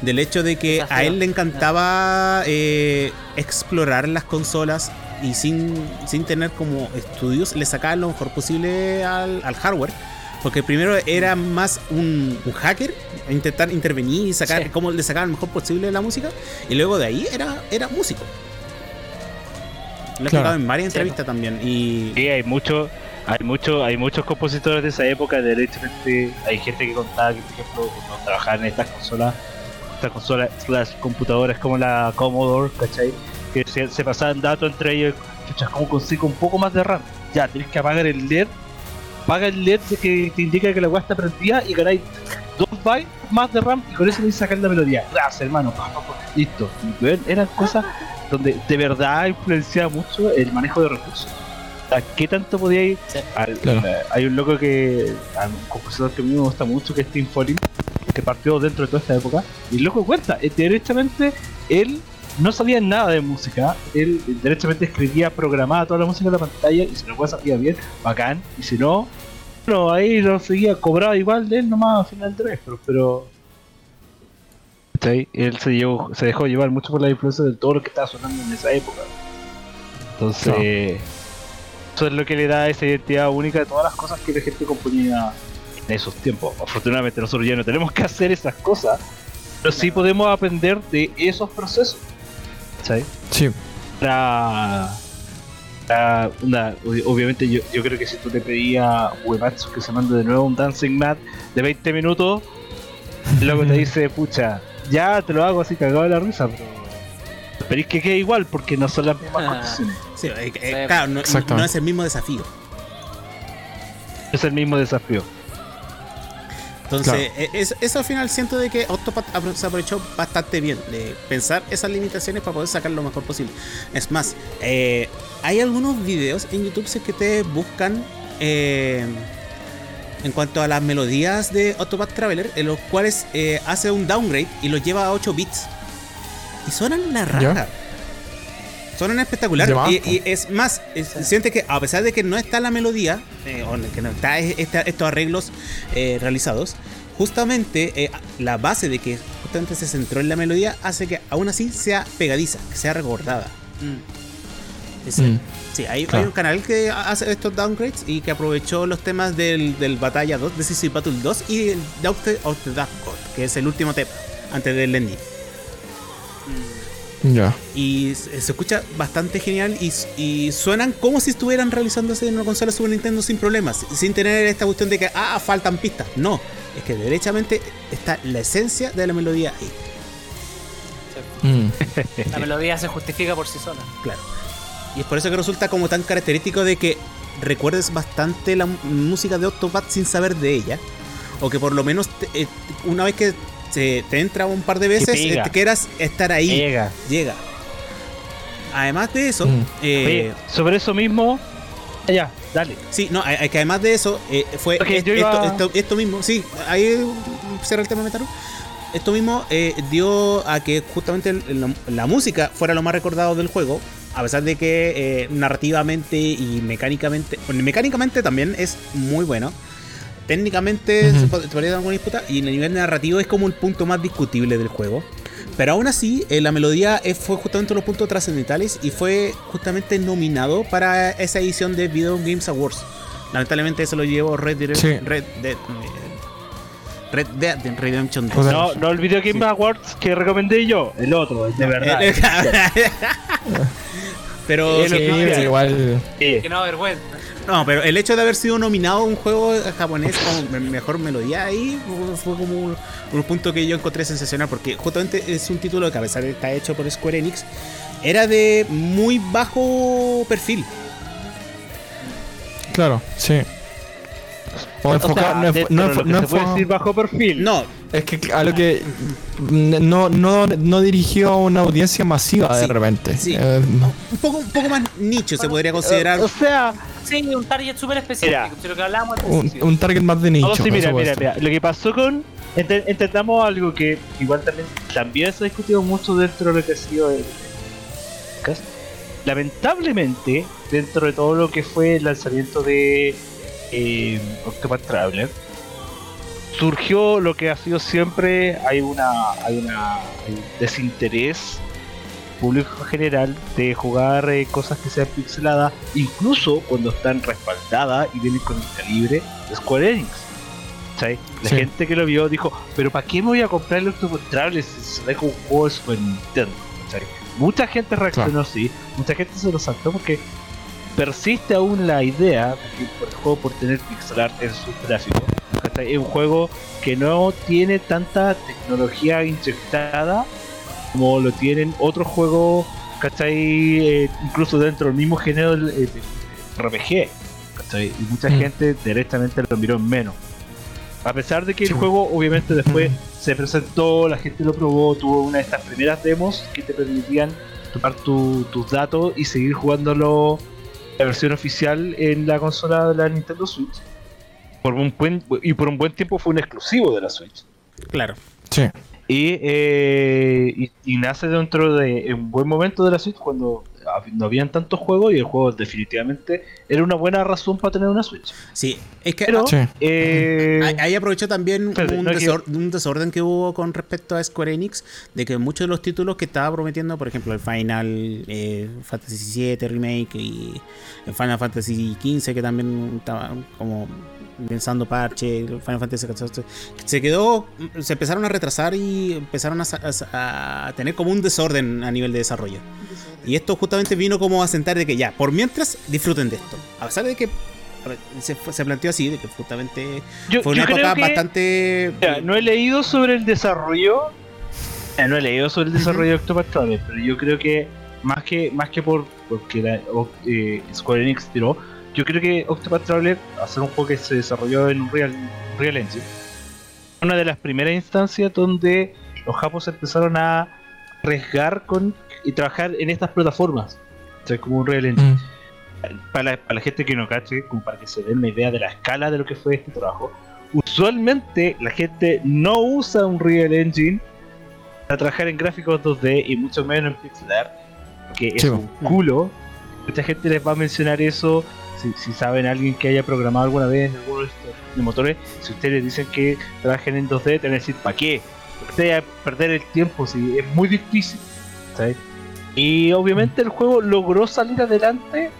del hecho de que a él le encantaba eh, explorar las consolas y sin, sin tener como estudios le sacaba lo mejor posible al, al hardware. Porque primero era más un, un hacker, intentar intervenir y sacar Sí. cómo le sacaba lo mejor posible la música. Y luego de ahí era, era músico. Lo he Claro. explicado en varias Sí. entrevistas también. Y Sí, hay mucho, hay mucho, hay muchos compositores de esa época, derechamente, hay gente que contaba que por ejemplo cuando trabajaban en estas consolas, estas consolas slash computadoras como la Commodore, ¿cachai? Que se, se pasaban datos entre ellos, chuchas, ¿cómo consigo un poco más de RAM? Ya, tenés que apagar el LED, apaga el LED de que te indica que la weá está prendida y ganáis 2 bytes más de RAM y con eso podéis sacar la melodía. Gracias hermano, listo. Y, eran cosas donde de verdad influenciaba mucho el manejo de recursos. O sea, ¿qué tanto podíais Sí. al- Claro. eh, hay un loco que, un compositor que a mí me gusta mucho, que es Tim Follin, que partió dentro de toda esta época, y el loco cuenta, eh, derechamente él no sabía nada de música, él eh, derechamente escribía, programaba toda la música en la pantalla, y si lo salía bien, bacán, y si no, bueno, ahí lo seguía, cobraba igual de él nomás a final de mes, pero, pero ¿cachai? él se, llevó, se dejó llevar mucho por la influencia de todo lo que estaba sonando en esa época. Entonces, eso es lo que le da esa identidad única de todas las cosas que la gente componía en esos tiempos. Afortunadamente nosotros ya no tenemos que hacer esas cosas, pero sí podemos aprender de esos procesos. ¿Cachai? Sí. Para, para una- ob- obviamente yo, yo creo que si tú le pedías a Uematsu que se mande de nuevo un Dancing Mat de 20 minutos, luego te dice, pucha, ya te lo hago así cagado de la risa, pero esperéis que quede igual porque no son las mismas Ah. condiciones. sí, eh, eh, Sí. claro, no, es el mismo desafío. Es el mismo desafío. Entonces, eh, es- eso al final siento de que Octopath se aprovechó bastante bien de pensar esas limitaciones para poder sacar lo mejor posible. Es más, eh, hay algunos videos en YouTube si es que te buscan eh, en cuanto a las melodías de Octopath Traveler, en los cuales eh, hace un downgrade y los lleva a 8 bits. y suenan la raja. Suenan espectacular. Y, es más, es- siente que a pesar de que no está la melodía, eh, o que no está esta- estos arreglos eh, realizados, justamente eh, la base de que justamente se centró en la melodía hace que aún así sea pegadiza, que sea recordada. Es- Mm. Sí, hay, un canal que hace estos downgrades y que aprovechó los temas del, del Batalla 2, Decisive Battle 2 y el Doctor of the Dark God, que es el último tema antes del ending. Ya. Y se se escucha bastante genial y, y suenan como si estuvieran realizándose en una consola Super Nintendo sin problemas, sin tener esta cuestión de que, ah, faltan pistas. No, es que derechamente está la esencia de la melodía ahí. Mm. La melodía se justifica por sí sola. Claro. Y es por eso que resulta como tan característico de que recuerdes bastante la música de Octopath sin saber de ella. O que por lo menos te- eh, una vez que se te entra un par de veces, pega. eh, te quieras estar ahí. Llega. Llega. Además de eso, Mm. eh, Oye, sobre eso mismo. Ya, dale. sí, no, a- que además de eso, eh, fue esto, iba- esto- esto mismo, sí, ahí cierra el tema Metaru. Esto mismo dio a que justamente la música fuera lo más recordado del juego, a pesar de que eh, narrativamente y mecánicamente, bueno, mecánicamente también es muy bueno. Técnicamente se pod- se podría dar alguna disputa y en el nivel narrativo es como el punto más discutible del juego. Pero aún así, eh, la melodía fue justamente los puntos trascendentales y fue justamente nominado para esa edición de Video Games Awards. Lamentablemente eso lo llevó Red Dead Sí. Red Dead, eh, Red Dead Redemption 2. Joder. No, no el Video Game Sí. Awards que recomendé yo, el otro, el de verdad. pero Sí, igual. Que no vergüenza. no, pero el hecho de haber sido nominado a un juego japonés con me- mejor melodía ahí fue- fue como un, un punto que yo encontré sensacional porque justamente es un título que a pesar de que está hecho por Square Enix era de muy bajo perfil. Claro, sí. O o enfoca- sea, no es- dentro no se puede decir bajo perfil. No, Es que a lo que no, no, no dirigió a una audiencia masiva de repente. sí. Eh, un poco, un poco más nicho se podría considerar. O sea, Sí, un target súper específico. Mira. de lo que hablábamos al un, un target más de nicho. no, sí, mira, mira, mira. Lo que pasó con. ente- Entendamos algo que igual también, también se ha discutido mucho dentro de lo que ha sido el. Lamentablemente, dentro de todo lo que fue el lanzamiento de eh, Octopath Traveler, surgió lo que ha sido siempre. Hay una. Hay una. hay un desinterés público en general de jugar eh, cosas que sean pixeladas, incluso cuando están respaldadas y vienen con el calibre de Square Enix. ¿Cachai? La Sí. gente que lo vio dijo, pero ¿para qué me voy a comprar el Octopath Traveler si se como un juego de Super Nintendo? Mucha gente reaccionó así, mucha gente se lo saltó porque persiste aún la idea por el juego por tener pixel art en sus gráficos. Es un juego que no tiene tanta tecnología inyectada como lo tienen otros juegos, ¿cachai? Eh, incluso dentro del mismo género eh, RPG, ¿cachai? Y mucha Mm. gente directamente lo miró en menos. A pesar de que Sí. el juego obviamente después Mm. se presentó, la gente lo probó, tuvo una de estas primeras demos que te permitían tomar tu- tus datos y seguir jugándolo la versión oficial en la consola de la Nintendo Switch. Por un buen, y por un buen tiempo fue un exclusivo de la Switch. Claro. Sí. Y, eh, y, y nace dentro de un buen momento de la Switch cuando no habían tantos juegos y el juego definitivamente era una buena razón para tener una Switch. Sí, es que Pero Sí. eh, Ahí- aprovechó también Espérate, un, no desor- un desorden que hubo con respecto a Square Enix, de que muchos de los títulos que estaba prometiendo, por ejemplo, el Final eh, Fantasy VII Remake y el Final Fantasy XV, que también estaba como pensando parche, el Final Fantasy XIV, se quedó, se empezaron a retrasar y empezaron a tener como un desorden a nivel de desarrollo. Y esto justamente vino como a sentar de que ya, por mientras disfruten de esto. A pesar de que se, se planteó así, de que justamente yo, fue una época que- bastante. No he leído sobre el desarrollo. eh, no he leído sobre el desarrollo de Octopath Traveler, pero yo creo que más que más que por porque la, eh, Square Enix tiró, yo creo que Octopath Traveler, hacer un juego que se desarrolló en Real, Real Engine, una de las primeras instancias donde los japos empezaron a arriesgar con y trabajar en estas plataformas, o sea, como un Real Engine Mm. para la, para la gente que no cache, como para que se den una idea de la escala de lo que fue este trabajo. Usualmente la gente no usa un Real Engine a trabajar en gráficos 2D y mucho menos en pixel art, que es un culo. Mucha gente les va a mencionar eso. Si, si saben a alguien que haya programado alguna vez en alguno de estos motores, si ustedes dicen que trabajen en 2D, te van a decir, ¿para qué? Vaya a perder el tiempo, si es muy difícil. ¿sabes? Y obviamente el juego logró salir adelante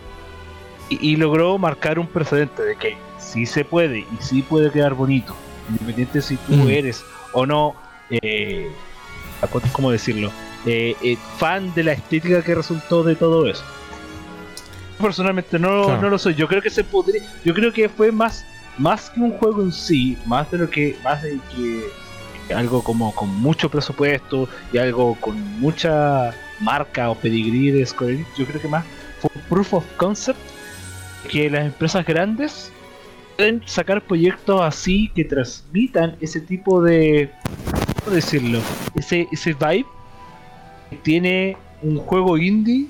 y, y logró marcar un precedente de que sí se puede y sí puede quedar bonito, independiente si tú Mm. eres o no, eh, ¿cómo decirlo? Eh, eh, fan de la estética que resultó de todo eso. Personalmente no, Claro. no lo soy. Yo creo que se podría, yo creo que fue más, más que un juego en sí, más de lo que, más de que que algo como con mucho presupuesto y algo con mucha marca o pedigrí de Square Enix, yo creo que más fue un proof of concept que las empresas grandes pueden sacar proyectos así que transmitan ese tipo de ¿cómo decirlo? ese ese vibe que tiene un juego indie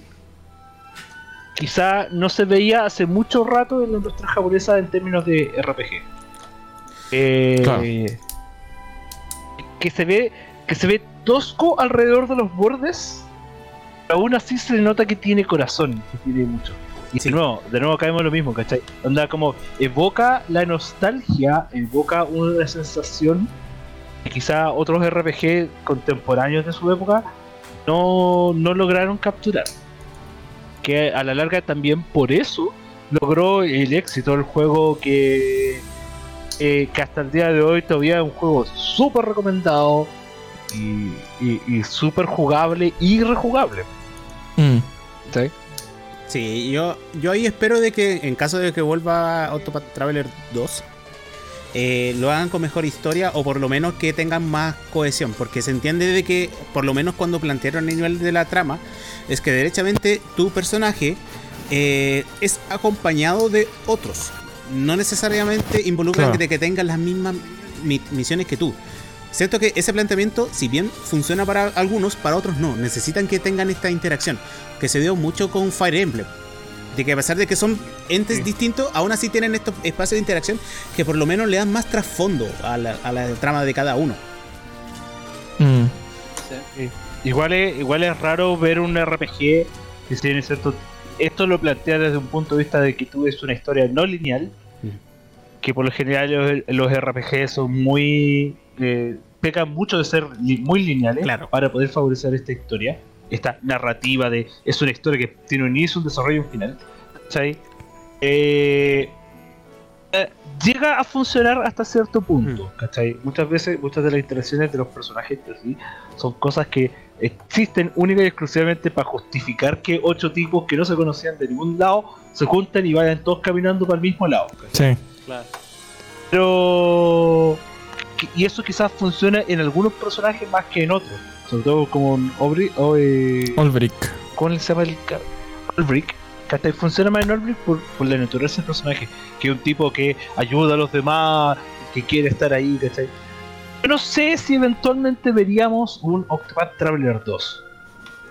quizá no se veía hace mucho rato en la industria japonesa en términos de RPG Eh, Claro. que se ve que se ve tosco alrededor de los bordes aún así se nota que tiene corazón que tiene mucho y Sí. de nuevo de nuevo caemos en lo mismo ¿cachai? onda como evoca la nostalgia evoca una sensación que quizá otros RPG contemporáneos de su época no, no lograron capturar que a la larga también por eso logró el éxito del juego que eh, que hasta el día de hoy todavía es un juego súper recomendado y, y, y súper jugable y rejugable. Mm. ¿sí? Sí, yo, yo ahí espero de que en caso de que vuelva Octopath Traveler 2, eh, lo hagan con mejor historia o por lo menos que tengan más cohesión, porque se entiende de que por lo menos cuando plantearon el nivel de la trama, es que derechamente tu personaje eh, es acompañado de otros, no necesariamente involucran Claro. de que tengan las mismas mi- misiones que tú. Siento que ese planteamiento, si bien funciona para algunos, para otros no. Necesitan que tengan esta interacción. Que se dio mucho con Fire Emblem. De que a pesar de que son entes Sí. distintos, aún así tienen estos espacios de interacción que por lo menos le dan más trasfondo a la, a la trama de cada uno. Mm. Sí. Igual es, igual es raro ver un RPG que si bien es cierto, esto lo plantea desde un punto de vista de que tú ves una historia no lineal. Que por lo general los, los RPG son muy... eh, pecan mucho de ser li- muy lineales Claro. para poder favorecer esta historia, esta narrativa de... Es una historia que tiene un inicio, un desarrollo y un final. ¿cachai? Eh, eh, llega a funcionar hasta cierto punto, Mm. ¿cachai? Muchas veces, muchas de las interacciones de los personajes sí son cosas que existen única y exclusivamente para justificar que ocho tipos que no se conocían de ningún lado se juntan y vayan todos caminando para el mismo lado. ¿cachai? Sí. Claro. Pero. Y eso quizás funciona en algunos personajes más que en otros. Sobre todo como en Aubrey. O, eh, Olbrick. ¿Cómo se llama el Olbrick? ¿cachai? Funciona más en Olbrick por, por la naturaleza del personaje. Que es un tipo que ayuda a los demás, que quiere estar ahí, ¿cachai? Yo no sé si eventualmente veríamos un Octopath Traveler 2.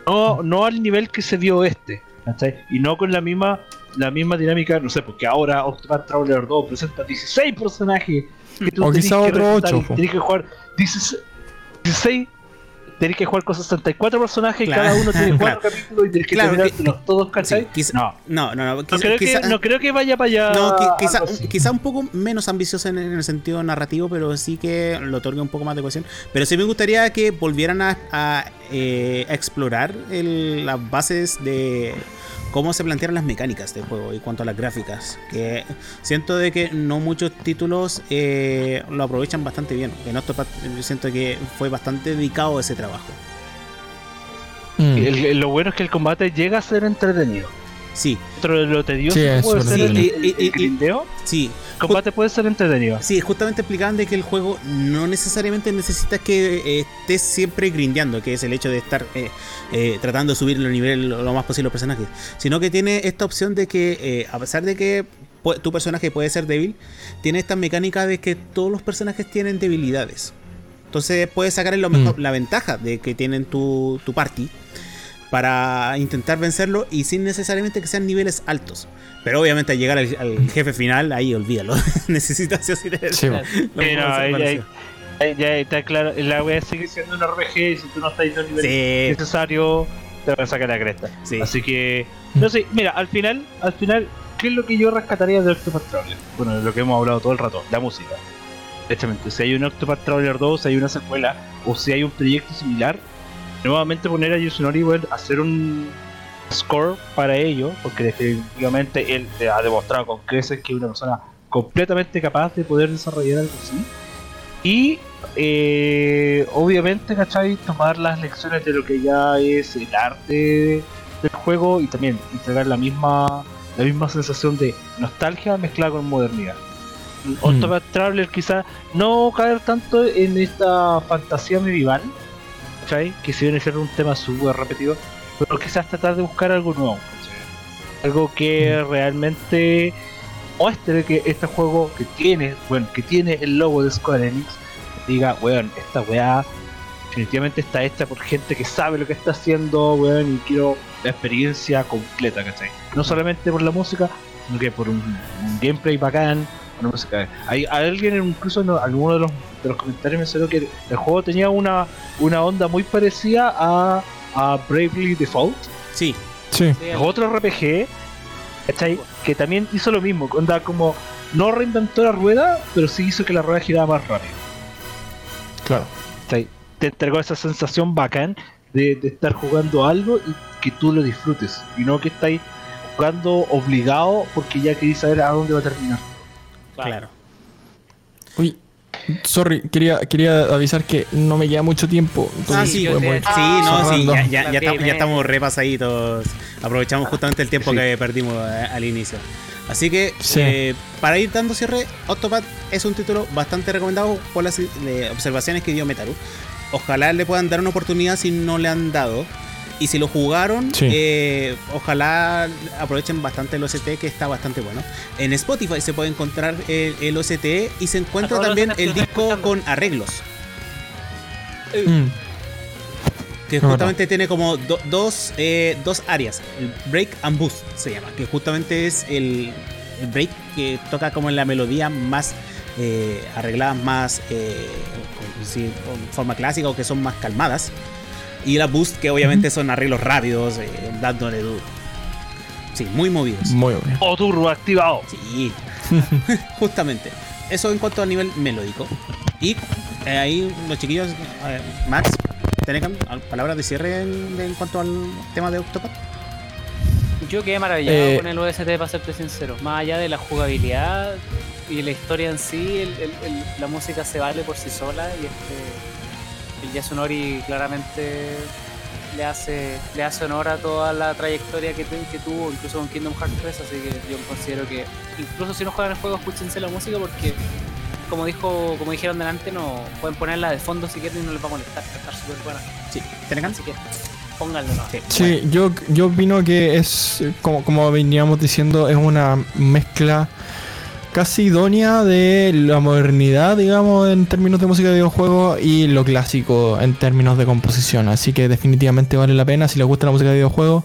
No, no al nivel que se vio este, ¿cachai? Y no con la misma la misma dinámica, no sé, porque ahora Octopath Traveler 2 presenta 16 personajes que tú O quizá que otro reclutar ocho, y po. tenés que jugar 16, 16 tenés que jugar con 64 personajes Claro. y cada uno tiene 4 capítulos y tenés que Claro, terminártelos todos, Sí, ¿cachai? quizá- no, no, no, no, no creo, quizá- que, no creo que vaya para allá. No, qui- quizá, un poco menos ambiciosa en, en el sentido narrativo, pero sí que lo otorga un poco más de cohesión. Pero sí me gustaría que volvieran a, a, eh, a explorar el- las bases de cómo se plantearon las mecánicas del juego y cuanto a las gráficas. Que siento de que no muchos títulos eh, lo aprovechan bastante bien. En Octopath yo siento que fue bastante dedicado a ese trabajo. Mm. El- el- lo bueno es que el combate llega a ser entretenido. Sí, Dentro de lo tedioso Sí, puede ser el, entretenido. el- Y- y- el grindeo, sí. el combate puede ser entretenido. Sí, justamente explicaban de que el juego no necesariamente necesitas que eh, estés siempre grindeando, que es el hecho de estar eh, eh, tratando de subir el nivel lo lo más posible los personajes, sino que tiene esta opción de que eh, a pesar de que tu personaje puede ser débil, tiene esta mecánica de que todos los personajes tienen debilidades. Entonces puedes sacar lo mejor, la ventaja de que tienen tu, tu party para intentar vencerlo y sin necesariamente que sean niveles altos. Pero obviamente al llegar al, al jefe final, ahí olvídalo. Necesitas sí sí los Pero ahí-. Ya, ya está claro, la wea sigue siendo un RPG y si tú no estás yendo al nivel Sí, necesario, te van a sacar la cresta. sí. Así que, no sé, mira, al final, al final, ¿qué es lo que yo rescataría de Octopath Traveler? Bueno, de lo que hemos hablado todo el rato, la música. Exactamente, si hay un Octopath Traveler 2, si hay una secuela, o si hay un proyecto similar, nuevamente poner a Yusunori a hacer un score para ello, porque definitivamente él ha demostrado con creces que es una persona completamente capaz de poder desarrollar algo así. Y eh, obviamente, ¿cachai? Tomar las lecciones de lo que ya es el arte del juego y también entregar la misma la misma sensación de nostalgia mezclada con modernidad. Octopath Traveler quizá no caer tanto en esta fantasía medieval, ¿cachai? Que si viene a ser un tema súper repetido, pero quizás tratar de buscar algo nuevo, ¿cachai? Algo que realmente muestre que este juego que tiene, bueno, que tiene el logo de Square Enix, diga, weón, esta weá definitivamente está hecha por gente que sabe lo que está haciendo, weón, y quiero la experiencia completa, ¿cachai? No solamente por la música, sino que por un, un gameplay bacán, una música. Hay, alguien incluso en alguno de los, de los comentarios mencionó que el juego tenía una, una onda muy parecida a, a Bravely Default, Sí, Sí. Otro RPG, ¿cachai? Que también hizo lo mismo, onda como no reinventó la rueda, pero sí hizo que la rueda girara más rápido. Claro. ¿cachai? Te entregó esa sensación bacán de, de estar jugando algo y que tú lo disfrutes, y no que estáis jugando obligado porque ya queréis saber a dónde va a terminar. claro. Uy, sorry, quería, quería avisar que no me queda mucho tiempo. Ah, sí, podemos te- Sí, no, sí, ya, ya, ya, La estamos, ya primera. estamos repasaditos. Aprovechamos justamente el tiempo Sí. que perdimos eh, al inicio. Así que, Sí. eh, para ir dando cierre, Octopath es un título bastante recomendado por las eh, observaciones que dio Metaru. Ojalá le puedan dar una oportunidad si no le han dado. Y si lo jugaron, Sí. eh, ojalá aprovechen bastante el OST que está bastante bueno. En Spotify se puede encontrar el, el OST y se encuentra también el disco escuchando. con arreglos. Mm, Que justamente tiene como do- dos, eh, dos áreas. El break and boost se llama. Que justamente es el, el break que toca como en la melodía más eh, arregladas, más eh, con, sí, con forma clásica o que son más calmadas. Y la boost que obviamente son arreglos rápidos, eh, dándole duro. Sí, muy movidos. muy bien. O turbo activado. Sí, justamente. Eso en cuanto a nivel melódico. Y eh, ahí los chiquillos, eh, Max, ¿tenés al- palabras de cierre en, en cuanto al tema de Octopath? Yo quedé maravillado Eh, con el OST, para serte sincero. Más allá de la jugabilidad y la historia en sí, el- el- el- la música se vale por sí sola y este el Yasunori claramente le hace le hace honor a toda la trayectoria que, tu- que tuvo, incluso con Kingdom Hearts 3, así que yo considero que incluso si no juegan el juego, escúchense la música porque como dijo, como dijeron delante, no pueden ponerla de fondo si quieren y no les va a molestar, va a estar súper buena. Sí, ¿tenés ganas? Que pónganlo no. Sí. Sí, yo, yo opino que es, como, como veníamos diciendo, es una mezcla casi idónea de la modernidad, digamos, en términos de música de videojuegos y lo clásico en términos de composición. Así que definitivamente vale la pena si les gusta la música de videojuegos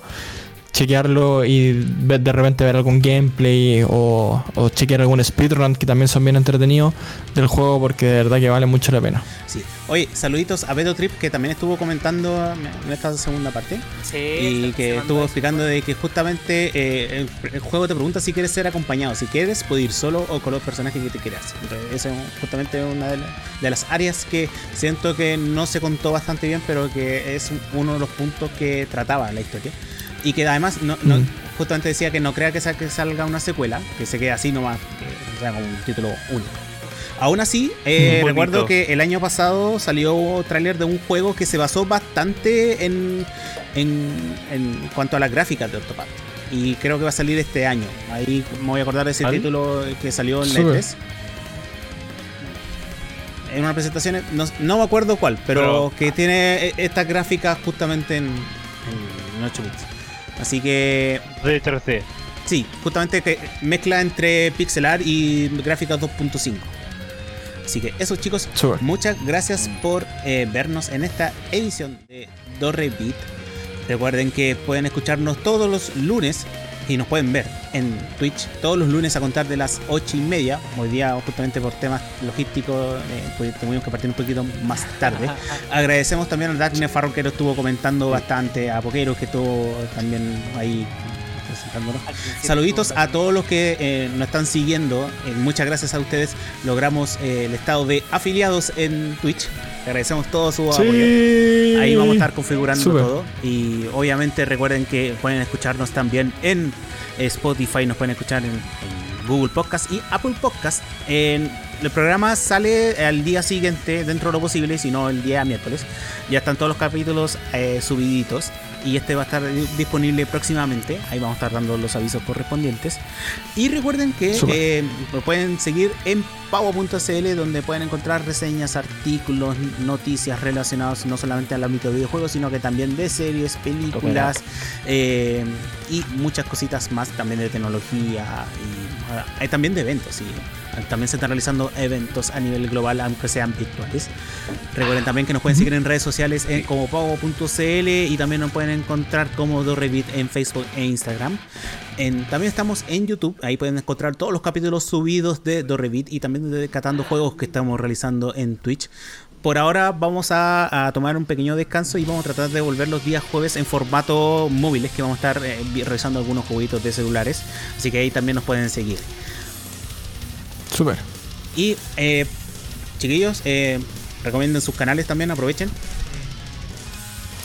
chequearlo y ver- de repente ver algún gameplay o, o chequear algún speedrun que también son bien entretenidos del juego porque de verdad que vale mucho la pena. Sí. Oye, saluditos a Beto Trip que también estuvo comentando en esta segunda parte. Sí, y que estuvo eso. explicando de que justamente eh, el, el juego te pregunta si quieres ser acompañado. Si quieres, puedes ir solo o con los personajes que te quieras. Entonces, esa es justamente una de, la- de las áreas que siento que no se contó bastante bien, pero que es uno de los puntos que trataba la historia. Y que además, no, no- Mm. justamente decía que no crea que, sa- que salga una secuela, que se quede así nomás, que sea como un título único. Aún así, eh, recuerdo que el año pasado salió tráiler de un juego que se basó bastante en, en, en cuanto a las gráficas de Octopath. Y creo que va a salir este año. Ahí me voy a acordar de ese título que salió en la. E3. En una presentación, no, no me acuerdo cuál, pero, Pero- que tiene e- estas gráficas justamente en, en 8 bits. Así que De 3D. Sí, justamente que mezcla entre pixelar y gráficas 2.5. Así que eso chicos, muchas gracias por eh, vernos en esta edición de Dorre Beat. Recuerden que pueden escucharnos todos los lunes y nos pueden ver en Twitch todos los lunes a contar de las 8 y media. Hoy día, justamente por temas logísticos, eh, pues, tuvimos que partir un poquito más tarde. Agradecemos también a Daphne Farro que lo estuvo comentando bastante, a Poquero que estuvo también ahí Saluditos a todos los que eh, nos están siguiendo. Eh, muchas gracias a ustedes. Logramos eh, el estado de afiliados en Twitch. Le agradecemos todo su apoyo. Ahí vamos a estar configurando todo. Y obviamente recuerden que pueden escucharnos también en Spotify, nos pueden escuchar en, en Google Podcast y Apple Podcast. En, el programa sale al día siguiente, dentro de lo posible, si no el día miércoles. Ya están todos los capítulos eh, subiditos. Y este va a estar disponible próximamente. Ahí vamos a estar dando los avisos correspondientes. Y recuerden que eh, lo pueden seguir en pavo.cl donde pueden encontrar reseñas, artículos, noticias relacionadas no solamente al ámbito de videojuegos, sino que también de series, películas eh, y muchas cositas más también de tecnología y ah, también de eventos. Y, ah, también se están realizando eventos a nivel global, aunque sean virtuales. Recuerden también que nos pueden seguir en redes sociales como pavo.cl y también nos pueden encontrar como Dorrevit en Facebook e Instagram. También estamos en YouTube, ahí pueden encontrar todos los capítulos subidos de Dorrevit y también de Catando Juegos que estamos realizando en Twitch. Por ahora vamos a, tomar un pequeño descanso y vamos a tratar de volver los días jueves en formato móviles, que vamos a estar eh, vi- realizando algunos jueguitos de celulares, así que ahí también nos pueden seguir. Súper. Y eh, chiquillos, eh, recomienden sus canales también, aprovechen.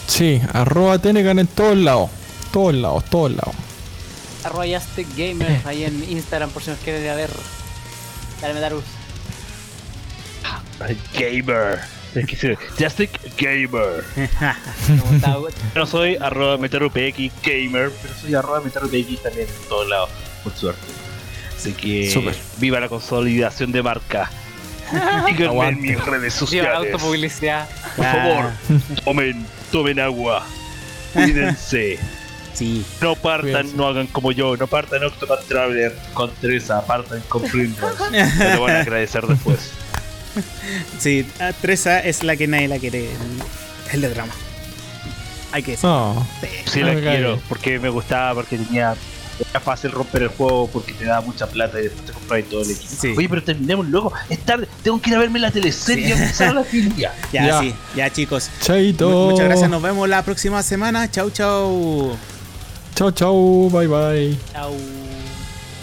Sí, arroba Tenecan en todos lados. Todos lados, todos lados. Arroba Yastic Gamer ahí en Instagram por si nos quieren ir a ver. Dale, Metarus. Gamer. Justic Gamer. No soy arroba metarupx gamer, pero soy arroba metarupx también en todos lados, por suerte. Así que viva la consolidación de marca. Síganme en mis redes Viva la sociales. autopublicidad. Por favor, tomen, tomen agua. Cuídense. Sí, No partan, Cuídense. no hagan como yo. No partan Octopath Traveler con Teresa. Partan con Primrose. Me lo van a agradecer después. sí, ah, Tresa es la que nadie la quiere. El de drama. Hay que decir. No. Sí, la quiero. Porque me gustaba, porque tenía. Era fácil romper el juego porque te daba mucha plata y después te comprabas todo el equipo. Sí. Oye, pero terminemos luego. Es tarde. Tengo que ir a verme la teleserie y empezar a la filia. Ya, Ya. sí, ya chicos. Chaito. Mu- Muchas gracias, nos vemos la próxima semana. Chau, chau. Chao, chao. Bye, bye. Chau.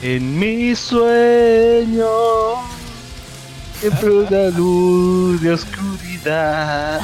En mi sueño. Siempre una luz de oscuridad.